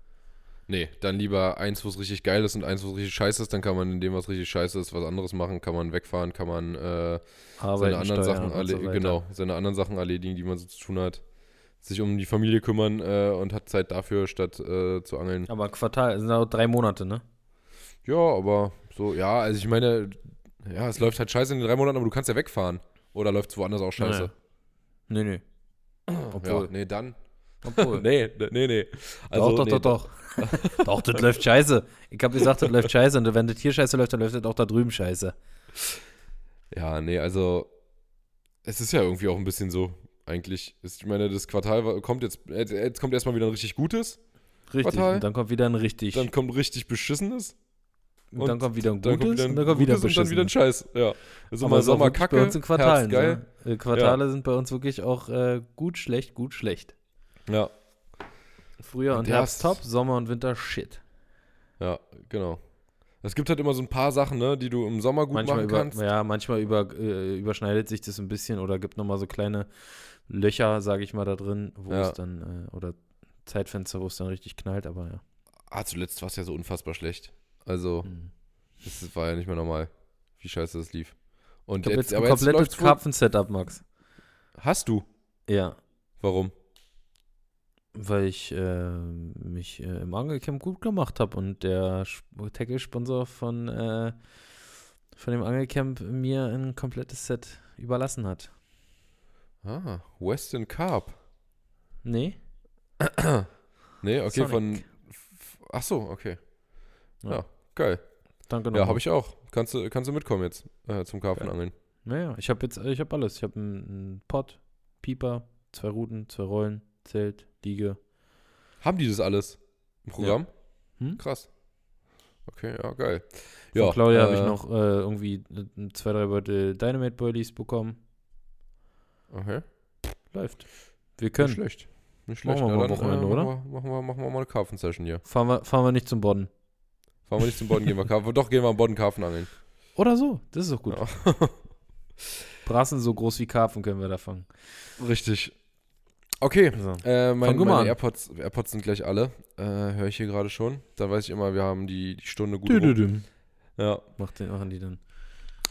Speaker 2: Nee, dann lieber eins, wo es richtig geil ist und eins, wo es richtig scheiße ist. Dann kann man in dem, was richtig scheiße ist, was anderes machen. Kann man wegfahren, kann man äh, seine anderen Sachen
Speaker 1: so
Speaker 2: genau, seine anderen Sachen erledigen, die man so zu tun hat. Sich um die Familie kümmern äh, und hat Zeit dafür, statt äh, zu angeln.
Speaker 1: Aber Quartal sind auch drei Monate, ne?
Speaker 2: Ja, aber so, ja, also ich meine, ja, es läuft halt scheiße in den drei Monaten, aber du kannst ja wegfahren. Oder läuft es woanders auch scheiße?
Speaker 1: Nee, nee. Obwohl.
Speaker 2: Ja, nee, dann.
Speaker 1: Obwohl.
Speaker 2: Nee, nee, nee. Also,
Speaker 1: doch,
Speaker 2: nee,
Speaker 1: doch, doch, doch. doch, das läuft scheiße. Ich habe gesagt, das läuft scheiße. Und wenn das hier scheiße läuft, dann läuft das auch da drüben scheiße.
Speaker 2: Ja, nee, also es ist ja irgendwie auch ein bisschen so, eigentlich. Ist, ich meine, das Quartal kommt jetzt, jetzt kommt erstmal wieder ein richtig gutes,
Speaker 1: Richtig.
Speaker 2: Quartal.
Speaker 1: Und dann kommt wieder ein richtig.
Speaker 2: dann kommt ein richtig beschissenes,
Speaker 1: und dann kommt wieder ein
Speaker 2: dann
Speaker 1: gutes.
Speaker 2: kommt wieder ein
Speaker 1: und dann kommt wieder
Speaker 2: gutes und dann wieder ein. Scheiß. Ja. Also
Speaker 1: Aber
Speaker 2: mal
Speaker 1: so
Speaker 2: Sommer
Speaker 1: wirklich
Speaker 2: kacke,
Speaker 1: bei uns in Quartalen.
Speaker 2: Herbst geil.
Speaker 1: Ne? Äh, Quartale sind bei uns wirklich auch äh, gut, schlecht, gut, schlecht.
Speaker 2: Ja,
Speaker 1: Frühjahr und
Speaker 2: Ja,
Speaker 1: Herbst top, Sommer und Winter shit.
Speaker 2: ja, genau. Es gibt halt immer so ein paar Sachen, ne, die du im Sommer gut
Speaker 1: manchmal
Speaker 2: machen
Speaker 1: über,
Speaker 2: kannst.
Speaker 1: ja, manchmal über, äh, überschneidet sich das ein bisschen oder gibt nochmal so kleine Löcher, sage ich mal, da drin, wo
Speaker 2: Ja.
Speaker 1: es dann, äh, oder Zeitfenster, wo es dann richtig knallt, aber ja.
Speaker 2: Ah, zuletzt war es ja so unfassbar schlecht. Also,
Speaker 1: Mhm.
Speaker 2: das war ja nicht mehr normal, wie scheiße das lief. Und
Speaker 1: Ich jetzt ein
Speaker 2: aber
Speaker 1: komplettes
Speaker 2: läuft's wohl-
Speaker 1: Karpfen-Setup, Max.
Speaker 2: Hast du?
Speaker 1: Ja,
Speaker 2: Warum?
Speaker 1: weil ich äh, mich äh, im Angelcamp gut gemacht habe und der Sp- Tackle-Sponsor von, äh, von dem Angelcamp mir ein komplettes Set überlassen hat.
Speaker 2: Ah, Western Carp.
Speaker 1: Nee?
Speaker 2: Nee, okay,
Speaker 1: Sonic.
Speaker 2: von. Ach so, okay.
Speaker 1: Ja.
Speaker 2: Ja, geil.
Speaker 1: Danke
Speaker 2: Ja, habe ich auch. Kannst du, kannst du mitkommen jetzt äh, zum Karpfenangeln?
Speaker 1: Naja, ich habe jetzt, ich habe alles. Ich habe einen, Pot, Pieper, zwei Ruten, zwei Rollen, Zelt, Liege.
Speaker 2: Haben die das alles im Programm?
Speaker 1: Hm?
Speaker 2: Krass. Okay, ja, geil.
Speaker 1: Von
Speaker 2: Ja,
Speaker 1: Claudia habe ich
Speaker 2: äh,
Speaker 1: noch äh, irgendwie äh, zwei, drei Beutel Dynamite Boilies bekommen.
Speaker 2: Okay.
Speaker 1: Läuft. Wir
Speaker 2: Nicht
Speaker 1: können.
Speaker 2: schlecht. Nicht
Speaker 1: Machen
Speaker 2: schlecht.
Speaker 1: wir
Speaker 2: Ja,
Speaker 1: mal
Speaker 2: dann,
Speaker 1: Wochenende,
Speaker 2: äh,
Speaker 1: oder?
Speaker 2: Machen wir, machen, wir, machen wir mal eine Karpfen-Session hier.
Speaker 1: Fahren wir, fahren wir nicht zum Bodden.
Speaker 2: Fahren wir nicht zum Bodden, gehen wir Karpfen. Doch, gehen wir am Bodden Karpfen angeln.
Speaker 1: Oder so. Das ist doch gut.
Speaker 2: Ja.
Speaker 1: Brassen so groß wie Karpfen können wir da fangen.
Speaker 2: Richtig. Okay,
Speaker 1: So.
Speaker 2: äh, mein, meine
Speaker 1: an.
Speaker 2: AirPods, AirPods sind gleich alle. Äh, Höre ich hier gerade schon. Da weiß ich immer, wir haben die, die Stunde gut rum.
Speaker 1: Dü-dü-düm.
Speaker 2: Ja.
Speaker 1: Macht den, machen die dann.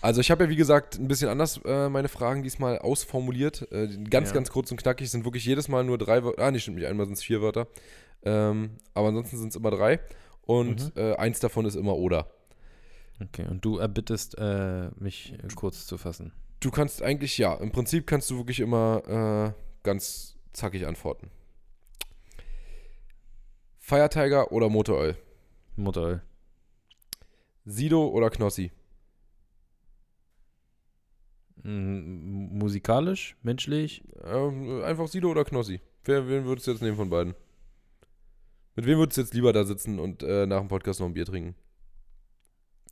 Speaker 2: Also ich habe ja wie gesagt ein bisschen anders äh, meine Fragen diesmal ausformuliert. Äh, ganz,
Speaker 1: Ja.
Speaker 2: ganz kurz und knackig sind wirklich jedes Mal nur drei Wörter. Ah, nee, stimmt nicht. Einmal sind es vier Wörter. Ähm, aber ansonsten sind es immer drei. Und
Speaker 1: Mhm.
Speaker 2: äh, eins davon ist immer oder.
Speaker 1: Okay, und du erbittest, äh, mich äh, kurz zu fassen.
Speaker 2: Du kannst eigentlich, ja, im Prinzip kannst du wirklich immer äh, ganz zackig antworten. Fire Tiger oder Motoröl?
Speaker 1: Mutteröl.
Speaker 2: Sido oder Knossi?
Speaker 1: Musikalisch, menschlich.
Speaker 2: Ähm, einfach Sido oder Knossi? Wer, wen würdest du jetzt nehmen von beiden? Mit wem würdest du jetzt lieber da sitzen und äh, nach dem Podcast noch ein Bier trinken?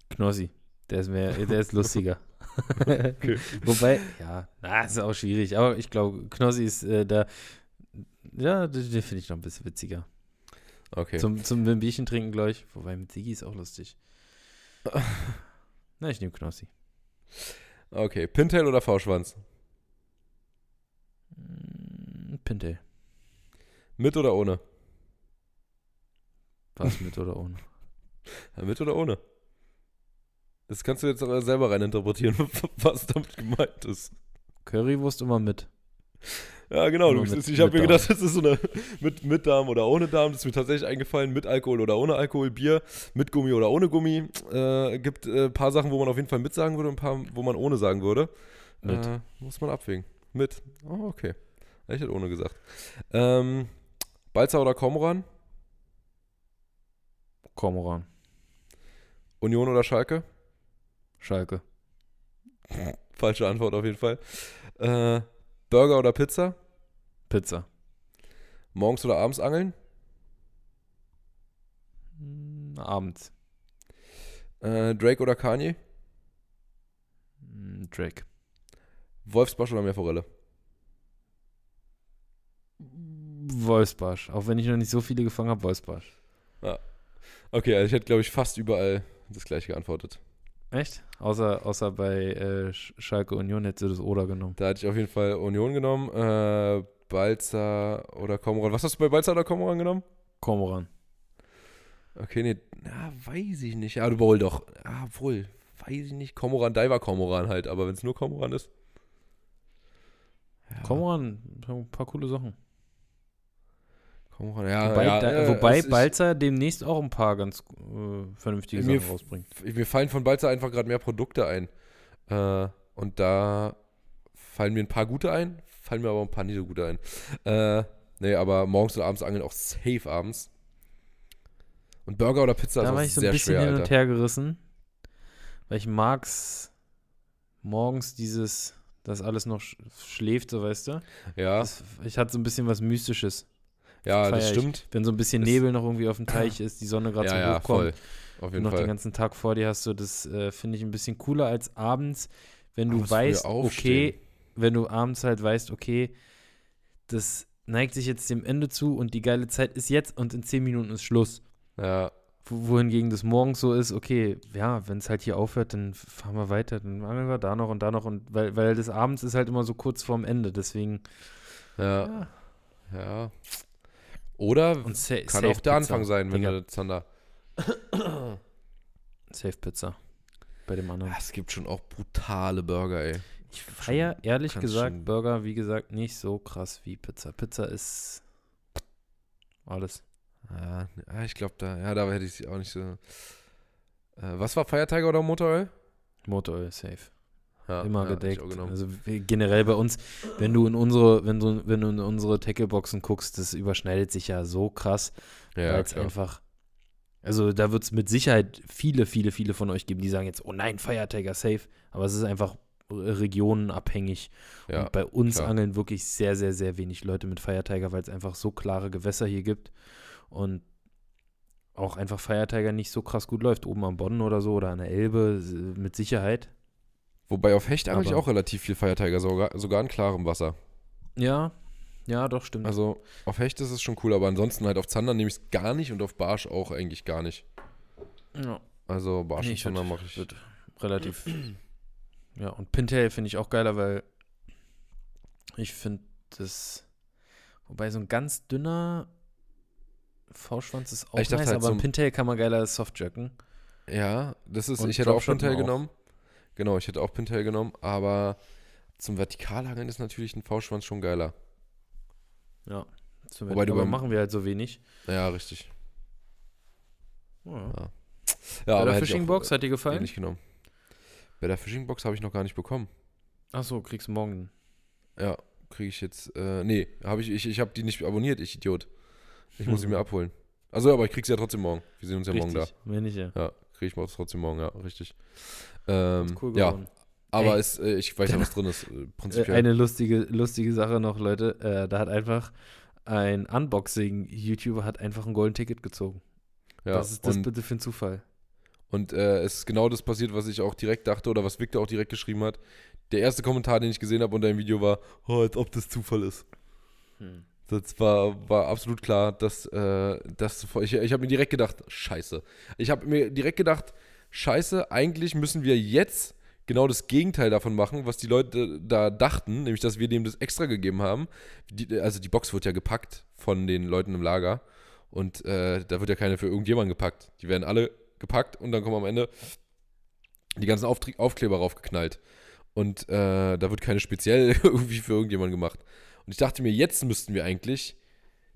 Speaker 1: Knossi. Der ist mehr, der ist lustiger. Wobei, ja, na, ist auch schwierig. Aber ich glaube, Knossi ist äh, da. Ja, den, den finde ich noch ein bisschen witziger.
Speaker 2: Okay.
Speaker 1: Zum, zum Bierchen trinken, glaube ich. Wobei mit Sigi ist auch lustig. Na, ich nehme Knossi.
Speaker 2: Okay. Pintail oder V-Schwanz?
Speaker 1: Mm, Pintail.
Speaker 2: Mit oder ohne?
Speaker 1: Was mit oder ohne?
Speaker 2: Ja, mit oder ohne? Das kannst du jetzt auch selber reininterpretieren, was damit gemeint ist.
Speaker 1: Currywurst immer mit.
Speaker 2: Ja, genau. Du,
Speaker 1: mit-
Speaker 2: ich habe mir gedacht, das ist so eine mit, mit Darm oder ohne Darm. Das ist mir tatsächlich eingefallen. Mit Alkohol oder ohne Alkohol. Bier mit Gummi oder ohne Gummi. Äh, gibt ein äh, paar Sachen, wo man auf jeden Fall mit sagen würde und ein paar, wo man ohne sagen würde.
Speaker 1: Mit.
Speaker 2: Äh, muss man abwägen. Mit. Oh, okay. Ich hätte ohne gesagt. Ähm, Balzer oder Kormoran?
Speaker 1: Kormoran.
Speaker 2: Union oder Schalke?
Speaker 1: Schalke.
Speaker 2: Falsche Antwort auf jeden Fall. Äh, Burger oder Pizza?
Speaker 1: Pizza.
Speaker 2: Morgens oder abends angeln?
Speaker 1: Mm, Abends.
Speaker 2: Äh, Drake oder Kanye?
Speaker 1: Mm, Drake.
Speaker 2: Wolfsbarsch oder Meerforelle?
Speaker 1: Wolfsbarsch. Auch wenn ich noch nicht so viele gefangen habe, Wolfsbarsch.
Speaker 2: Okay, also ich hätte, glaube ich, fast überall das gleiche geantwortet.
Speaker 1: Echt? Außer, außer bei äh, Sch- Schalke Union hättest du das Oder genommen.
Speaker 2: Da hatte ich auf jeden Fall Union genommen. Äh, Balzer oder Komoran. Was hast du bei Balzer oder Komoran genommen?
Speaker 1: Kormoran.
Speaker 2: Okay, nee, na, weiß ich nicht. Ja, du wohl doch. Ah, wohl, weiß ich nicht. Komoran, Diver Komoran halt. Aber wenn es nur Komoran ist. Ja.
Speaker 1: Kormoran, so ein paar coole Sachen.
Speaker 2: Komm, ja,
Speaker 1: wobei
Speaker 2: ja,
Speaker 1: da,
Speaker 2: äh,
Speaker 1: wobei Balzer demnächst auch ein paar ganz äh, vernünftige Sachen rausbringt.
Speaker 2: mir fallen von Balzer einfach gerade mehr Produkte ein. Äh, und da fallen mir ein paar gute ein, fallen mir aber ein paar nicht so gute ein. Äh, nee, aber morgens und abends angeln auch safe abends. Und Burger oder Pizza
Speaker 1: Da
Speaker 2: ist
Speaker 1: war
Speaker 2: auch
Speaker 1: ich so ein bisschen
Speaker 2: schwer,
Speaker 1: hin und her gerissen, weil ich mag's morgens dieses, dass alles noch sch schläft, so weißt du.
Speaker 2: Ja,
Speaker 1: Das, ich hatte so ein bisschen was Mystisches.
Speaker 2: Ja, das
Speaker 1: ich.
Speaker 2: stimmt.
Speaker 1: Wenn so ein bisschen Nebel noch irgendwie auf dem Teich ist, die Sonne gerade
Speaker 2: Ja,
Speaker 1: so
Speaker 2: ja,
Speaker 1: hochkommt
Speaker 2: voll. Auf
Speaker 1: und
Speaker 2: jeden
Speaker 1: noch den
Speaker 2: Fall.
Speaker 1: ganzen Tag vor dir hast, so das äh, finde ich ein bisschen cooler als abends, wenn du
Speaker 2: Abends
Speaker 1: weißt, okay, wenn du abends halt weißt, okay, das neigt sich jetzt dem Ende zu und die geile Zeit ist jetzt und in zehn Minuten ist Schluss.
Speaker 2: Ja,
Speaker 1: Wo- Wohingegen das morgens so ist, okay, ja, wenn es halt hier aufhört, dann fahren wir weiter, dann angeln wir da noch und da noch und weil, weil das abends ist halt immer so kurz vorm Ende, deswegen
Speaker 2: ja,
Speaker 1: ja.
Speaker 2: ja. Oder kann auch der Anfang sein, wenn du Zander.
Speaker 1: Safe Pizza bei dem anderen.
Speaker 2: Ja, es gibt schon auch brutale Burger, ey.
Speaker 1: Ich feiere ehrlich gesagt
Speaker 2: schon-
Speaker 1: Burger, wie gesagt, nicht so krass wie Pizza. Pizza ist alles.
Speaker 2: Ja, ja, ich glaube, da, ja, da hätte ich sie auch nicht so. Äh, was war Feiertage oder Motoröl?
Speaker 1: Motoröl safe.
Speaker 2: Ja,
Speaker 1: Immer
Speaker 2: ja,
Speaker 1: gedeckt. Also generell bei uns, wenn du in unsere, wenn du, wenn du in unsere Tackle-Boxen guckst, das überschneidet sich ja so krass,
Speaker 2: ja,
Speaker 1: weil es einfach. Also da wird es mit Sicherheit viele, viele, viele von euch geben, die sagen jetzt, oh nein, Feiertagger safe. Aber es ist einfach regionenabhängig.
Speaker 2: ja,
Speaker 1: und bei uns
Speaker 2: klar.
Speaker 1: angeln wirklich sehr, sehr, sehr wenig Leute mit Feiertiger, weil es einfach so klare Gewässer hier gibt und auch einfach Feiertiger nicht so krass gut läuft. Oben am Bodden oder so oder an der Elbe mit Sicherheit.
Speaker 2: Wobei auf Hecht eigentlich
Speaker 1: Aber-
Speaker 2: auch relativ viel Feiertage, sogar, sogar in klarem Wasser.
Speaker 1: Ja, ja, doch, stimmt.
Speaker 2: Also auf Hecht ist es schon cool, aber ansonsten halt auf Zander nehme ich es gar nicht und auf Barsch auch eigentlich gar nicht.
Speaker 1: ja.
Speaker 2: Also Barsch
Speaker 1: Nee,
Speaker 2: und
Speaker 1: ich
Speaker 2: Zander mache ich.
Speaker 1: würd relativ. ja, und Pintail finde ich auch geiler, weil ich finde das. Wobei so ein ganz dünner V-Schwanz ist auch
Speaker 2: Ich
Speaker 1: nice,
Speaker 2: halt
Speaker 1: aber
Speaker 2: so
Speaker 1: ein Pintail kann man geiler softjerken.
Speaker 2: Ja, das ist,
Speaker 1: Und
Speaker 2: ich hätte auch Pintail genommen. Genau, ich hätte auch Pintail genommen, aber zum Vertikalangeln ist natürlich ein V-Schwanz schon geiler.
Speaker 1: Ja. Zum
Speaker 2: Wobei du
Speaker 1: aber
Speaker 2: beim-
Speaker 1: machen wir halt so wenig.
Speaker 2: Ja, richtig.
Speaker 1: Ja.
Speaker 2: Ja,
Speaker 1: Bei
Speaker 2: aber
Speaker 1: der
Speaker 2: ich
Speaker 1: Fishing
Speaker 2: auch,
Speaker 1: Box hat dir
Speaker 2: äh,
Speaker 1: gefallen?
Speaker 2: nicht genommen. Bei der Fishing Box habe ich noch gar nicht bekommen.
Speaker 1: Achso, kriegst du morgen.
Speaker 2: Ja, kriege ich jetzt. Äh, nee, habe ich, ich, ich habe die nicht abonniert, ich Idiot. Ich muss sie mir abholen. Also, aber ich krieg sie ja trotzdem morgen. Wir sehen uns ja morgen da.
Speaker 1: Richtig, Wenn nicht, ja.
Speaker 2: Ja, ich mal trotzdem morgen, ja, richtig. Ähm,
Speaker 1: cool
Speaker 2: ja, aber ist, äh, ich weiß ja, was drin ist. Äh,
Speaker 1: Äh,
Speaker 2: prinzipiell.
Speaker 1: Eine lustige, lustige Sache noch, Leute. Äh, da hat einfach ein Unboxing-YouTuber hat einfach ein Golden Ticket gezogen.
Speaker 2: ja,
Speaker 1: Was ist das
Speaker 2: und,
Speaker 1: bitte für ein Zufall?
Speaker 2: und äh, es ist genau das passiert, was ich auch direkt dachte oder was Victor auch direkt geschrieben hat. Der erste Kommentar, den ich gesehen habe unter dem Video war, oh, als ob das Zufall ist.
Speaker 1: Hm.
Speaker 2: Das war, war absolut klar, dass äh, das. Ich, ich habe mir direkt gedacht, scheiße. Ich habe mir direkt gedacht, scheiße, eigentlich müssen wir jetzt genau das Gegenteil davon machen, was die Leute da dachten, nämlich dass wir dem das extra gegeben haben. Die, also die Box wird ja gepackt von den Leuten im Lager und äh, da wird ja keine für irgendjemanden gepackt. Die werden alle gepackt und dann kommen am Ende die ganzen Auftri Aufkleber raufgeknallt. Und äh, da wird keine speziell irgendwie für irgendjemanden gemacht. Und ich dachte mir, jetzt müssten wir eigentlich,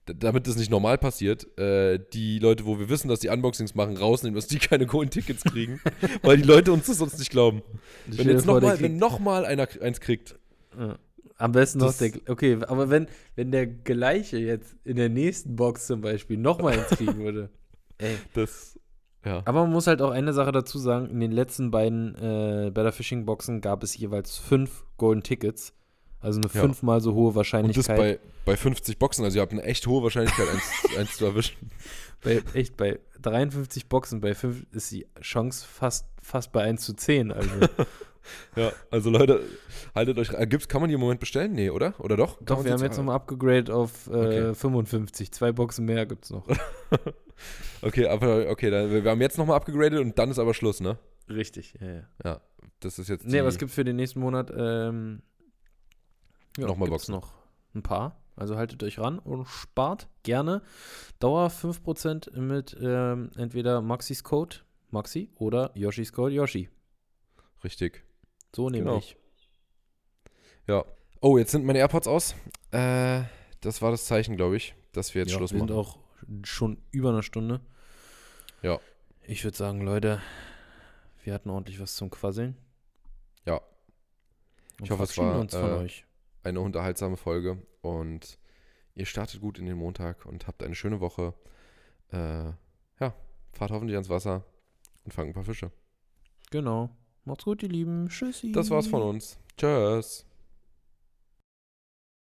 Speaker 2: damit das nicht normal passiert, äh, die Leute, wo wir wissen, dass die Unboxings machen, rausnehmen, dass die keine Golden Tickets kriegen, weil die Leute uns das sonst nicht glauben. Wenn
Speaker 1: Stell dir
Speaker 2: jetzt nochmal noch mal einer eins kriegt,
Speaker 1: Ja. Am besten noch
Speaker 2: Das-
Speaker 1: der. Okay, aber wenn, wenn der gleiche jetzt in der nächsten Box zum Beispiel nochmal eins kriegen würde. Ey.
Speaker 2: das, ja.
Speaker 1: Aber man muss halt auch eine Sache dazu sagen: In den letzten beiden äh, Better Fishing Boxen gab es jeweils fünf Golden Tickets. Also eine
Speaker 2: Ja.
Speaker 1: fünfmal so hohe
Speaker 2: Und das
Speaker 1: Wahrscheinlichkeit.
Speaker 2: bei, bei 50 Boxen, also ihr habt eine echt hohe Wahrscheinlichkeit, eins, eins zu erwischen.
Speaker 1: Bei, echt, bei 53 Boxen, bei 5 ist die Chance fast, fast bei 1 zu 10. Also,
Speaker 2: Ja, also Leute, haltet euch, äh, gibt's, kann man die im Moment bestellen? Nee, oder? Oder doch? Kann
Speaker 1: doch, wir haben jetzt nochmal abgegradet auf äh,
Speaker 2: Okay.
Speaker 1: 55. Zwei Boxen mehr gibt es noch.
Speaker 2: Okay, aber okay, dann, wir haben jetzt nochmal abgegradet und dann ist aber Schluss, ne?
Speaker 1: Richtig, ja, ja.
Speaker 2: Ja, das ist jetzt
Speaker 1: Nee, aber es gibt für den nächsten Monat ähm, ja,
Speaker 2: Nochmal Boxen.
Speaker 1: noch ein paar. Also haltet euch ran und spart gerne Dauer 5% mit ähm, entweder Maxis Code, Maxi, oder Yoshis Code, Yoshi.
Speaker 2: richtig.
Speaker 1: So
Speaker 2: Genau.
Speaker 1: nämlich.
Speaker 2: Ja. Oh, jetzt sind meine AirPods aus. Äh, das war das Zeichen, glaube ich. dass wir jetzt
Speaker 1: ja,
Speaker 2: Schluss
Speaker 1: wir
Speaker 2: machen.
Speaker 1: sind auch schon über eine Stunde.
Speaker 2: Ja.
Speaker 1: Ich würde sagen, Leute, wir hatten ordentlich was zum Quasseln.
Speaker 2: Ja.
Speaker 1: Und
Speaker 2: Ich hoffe, es war,
Speaker 1: uns von
Speaker 2: äh,
Speaker 1: euch.
Speaker 2: Eine unterhaltsame Folge und ihr startet gut in den Montag und habt eine schöne Woche. Äh, ja, fahrt hoffentlich ans Wasser und fangt ein paar Fische.
Speaker 1: Genau. Macht's gut, ihr Lieben. Tschüssi.
Speaker 2: Das war's von uns. Tschüss.